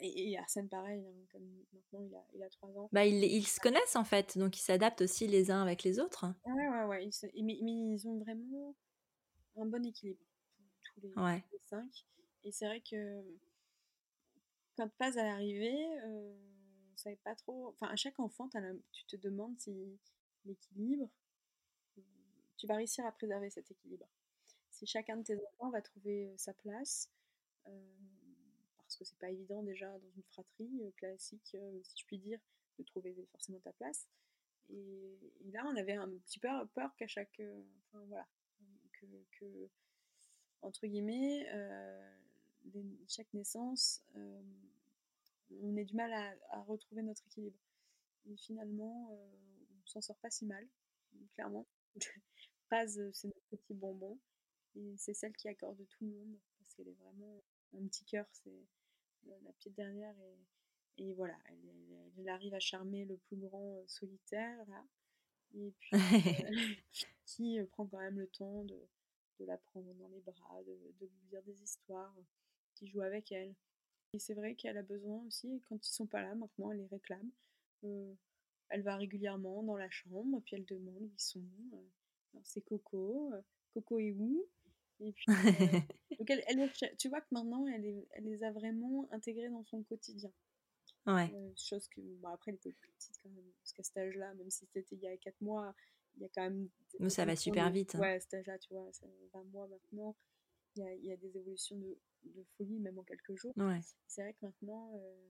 Et, et Arsène, pareil, hein, comme maintenant il a, il a 3 ans. Bah, ils, ils se connaissent en fait, donc ils s'adaptent aussi les uns avec les autres. Ouais, ouais, ouais. Ils se- mais, mais ils ont vraiment un bon équilibre, tous les, Ouais. les cinq. Et c'est vrai que quand Paz à l'arrivée, euh, on savait pas trop. Enfin, à chaque enfant, la- tu te demandes si l'équilibre, tu vas réussir à préserver cet équilibre. Si chacun de tes enfants va trouver euh, sa place, euh, parce que c'est pas évident déjà dans une fratrie euh, classique, euh, si je puis dire, de trouver forcément ta place. Et, là, on avait un petit peu peur qu'à chaque, euh, enfin voilà, que, entre guillemets, chaque naissance, on ait du mal à, à retrouver notre équilibre. Et finalement, euh, on s'en sort pas si mal, clairement. Paz, c'est notre petit bonbon. Et c'est celle qui accorde tout le monde, parce qu'elle est vraiment un petit cœur, c'est la petite dernière. Et, et voilà, elle, arrive à charmer le plus grand euh, solitaire, là. Et puis, euh, qui euh, prend quand même le temps de, de la prendre dans les bras, de, de lui dire des histoires, qui joue avec elle. Et c'est vrai qu'elle a besoin aussi, quand ils sont pas là, maintenant, elle les réclame. Euh, elle va régulièrement dans la chambre, puis elle demande où ils sont. Euh, c'est Coco. Coco est où Et puis, donc elle, elle, tu vois que maintenant, elle, est- elle les a vraiment intégrés dans son quotidien. ouais. Euh, chose que, bon, après, elle était plus petite quand même, parce qu'à cet âge-là, même si c'était il y a 4 mois, il y a quand même. Mais ça va super de- vite, hein. Ouais, à cet âge-là, tu vois, ça, 20 mois maintenant, il y a, y a des évolutions de, de folie, même en quelques jours. Ouais. C'est vrai que maintenant. euh,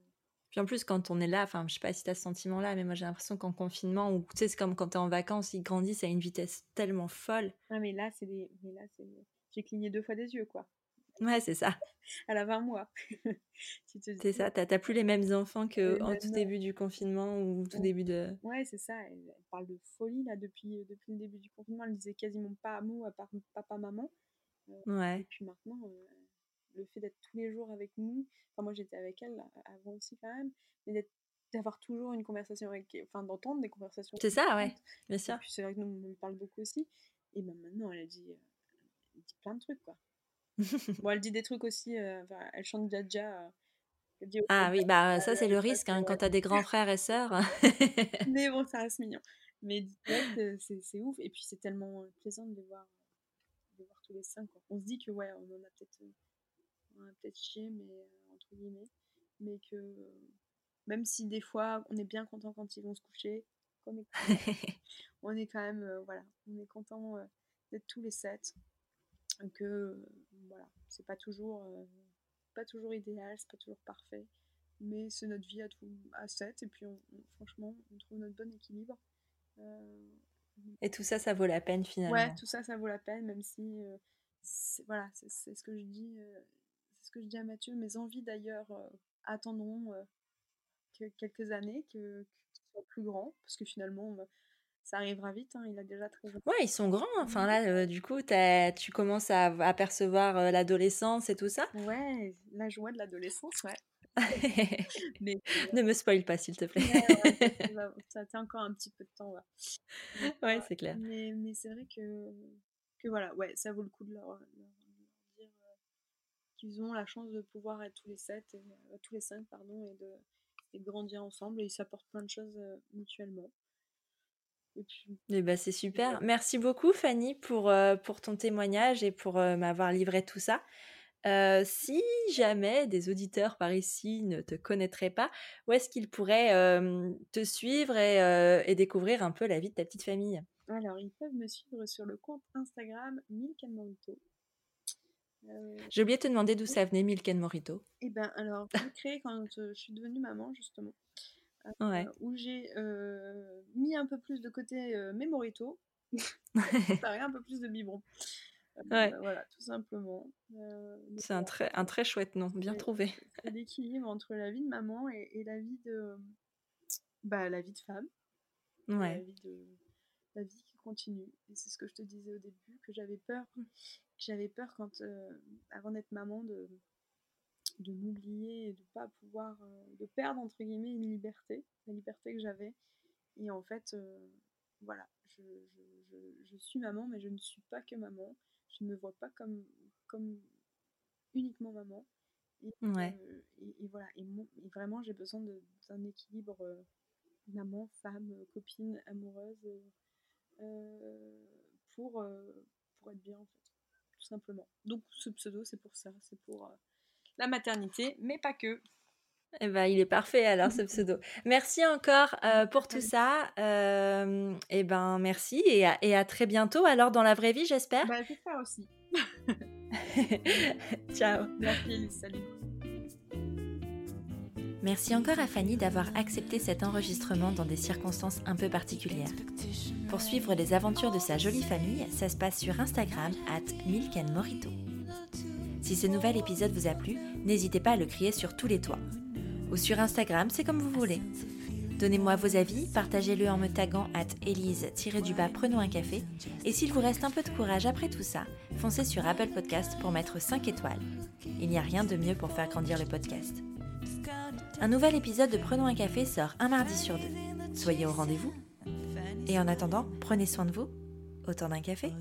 Puis en plus, quand on est là, enfin, je sais pas si tu as ce sentiment-là, mais moi j'ai l'impression qu'en confinement, ou tu sais, c'est comme quand tu es en vacances, ils grandissent à une vitesse tellement folle. Ah, mais là, c'est des. Mais là, c'est. J'ai cligné deux fois des yeux, quoi. Ouais, c'est ça. Elle a 20 mois. C'est ça. T'as plus les mêmes enfants Et même, tout euh, début du confinement ou tout Ouais. début de. Ouais, c'est ça. Elle, elle parle de folie, là, depuis, euh, depuis le début du confinement. Elle disait quasiment pas un mot à part papa, maman. Et Ouais. puis maintenant, euh, le fait d'être tous les jours avec nous, enfin moi j'étais avec elle là, avant aussi quand même, mais d'avoir toujours une conversation avec, enfin d'entendre des conversations. C'est ça, ouais, bien Et sûr. puis c'est vrai que nous on lui parle beaucoup aussi. Et ben maintenant elle dit, euh, elle dit plein de trucs quoi. bon elle dit des trucs aussi, euh, elle chante euh, elle dit au Ah oui, bah ça euh, c'est le risque hein, quand t'as des grands frères et sœurs. mais bon ça reste mignon. Mais euh, c'est c'est ouf. Et puis c'est tellement euh, plaisant de les voir, de voir tous les cinq. Quoi. On se dit que ouais, on en a peut-être euh, on peut-être chié, mais euh, entre guillemets. Mais que euh, même si des fois on est bien content quand ils vont se coucher, on est quand même, voilà, on est content d'être tous les sept. Que voilà, c'est pas toujours, pas toujours idéal, c'est pas toujours parfait, mais c'est notre vie à, tout, à sept et puis franchement, on trouve notre bon équilibre. et tout ça, ça vaut la peine finalement. Ouais, tout ça, ça vaut la peine, même si, voilà, c'est ce que je dis, c'est ce que je dis à Mathieu. Mes envies d'ailleurs attendront que quelques années, que, soit plus grand, parce que finalement, ça arrivera vite, hein, il a déjà très Ouais, ils sont grands. Enfin là, euh, du coup, tu commences à apercevoir euh, l'adolescence et tout ça. Ouais, la joie de l'adolescence, ouais. mais, ne me spoil pas, s'il te plaît. ça, tient encore un petit peu de temps. Ouais, c'est clair. Mais, mais c'est vrai que, que voilà, ouais, ça vaut le coup de leur, dire euh, qu'ils ont la chance de pouvoir être tous les sept, tous les cinq, pardon, et de, et de grandir ensemble et ils s'apportent plein de choses mutuellement. Et puis, eh ben, c'est super. Merci beaucoup Fanny pour, pour ton témoignage et pour m'avoir livré tout ça. si jamais des auditeurs par ici ne te connaîtraient pas, où est-ce qu'ils pourraient te suivre et, et, découvrir un peu la vie de ta petite famille? Alors, ils peuvent me suivre sur le compte Instagram Milk Morito. J'ai oublié de te demander d'où ça venait Milk Morito. Eh ben alors, je l'ai créé quand je suis devenue maman justement. Euh, où j'ai euh, mis un peu plus de côté euh, mes moritos, un peu plus de biberon. Voilà, tout simplement. c'est un très, un très chouette nom, bien trouvé. l'équilibre entre la vie de maman et, la vie de bah, la vie de femme. Ouais. La vie, de, la vie qui continue. Et c'est ce que je te disais au début, que j'avais peur. J'avais peur quand, avant d'être maman, de, de m'oublier et de pas pouvoir, euh, de perdre entre guillemets une liberté, la liberté que j'avais. Et en fait, euh, voilà, je, je, je, suis maman, mais je ne suis pas que maman. Je ne me vois pas comme, comme uniquement maman. Et, ouais. Euh, et, voilà, et, vraiment j'ai besoin d'un équilibre maman, femme, copine, amoureuse pour, pour être bien en fait, tout simplement. Donc ce pseudo c'est pour ça, c'est pour la maternité, mais pas que. Eh ben, il est parfait alors ce pseudo. Merci encore euh, pour tout ça. Euh, eh ben, merci et à, et à, très bientôt alors dans la vraie vie, j'espère. Bah, j'espère aussi. Ciao. Merci, salut. Merci encore à Fanny d'avoir accepté cet enregistrement dans des circonstances un peu particulières. Pour suivre les aventures de sa jolie famille, ça se passe sur Instagram at Milk Morito. Si ce nouvel épisode vous a plu, n'hésitez pas à le crier sur tous les toits. Ou sur Instagram, c'est comme vous voulez. Donnez-moi vos avis, partagez-le en me taguant at Elise-du-bas prenons un café. Et s'il vous reste un peu de courage après tout ça, foncez sur Apple Podcast pour mettre 5 étoiles. Il n'y a rien de mieux pour faire grandir le podcast. Un nouvel épisode de Prenons un café sort un mardi sur deux. Soyez au rendez-vous. Et en attendant, prenez soin de vous. Autant d'un café.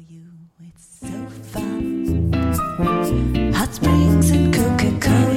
Hot springs and Coca-Cola.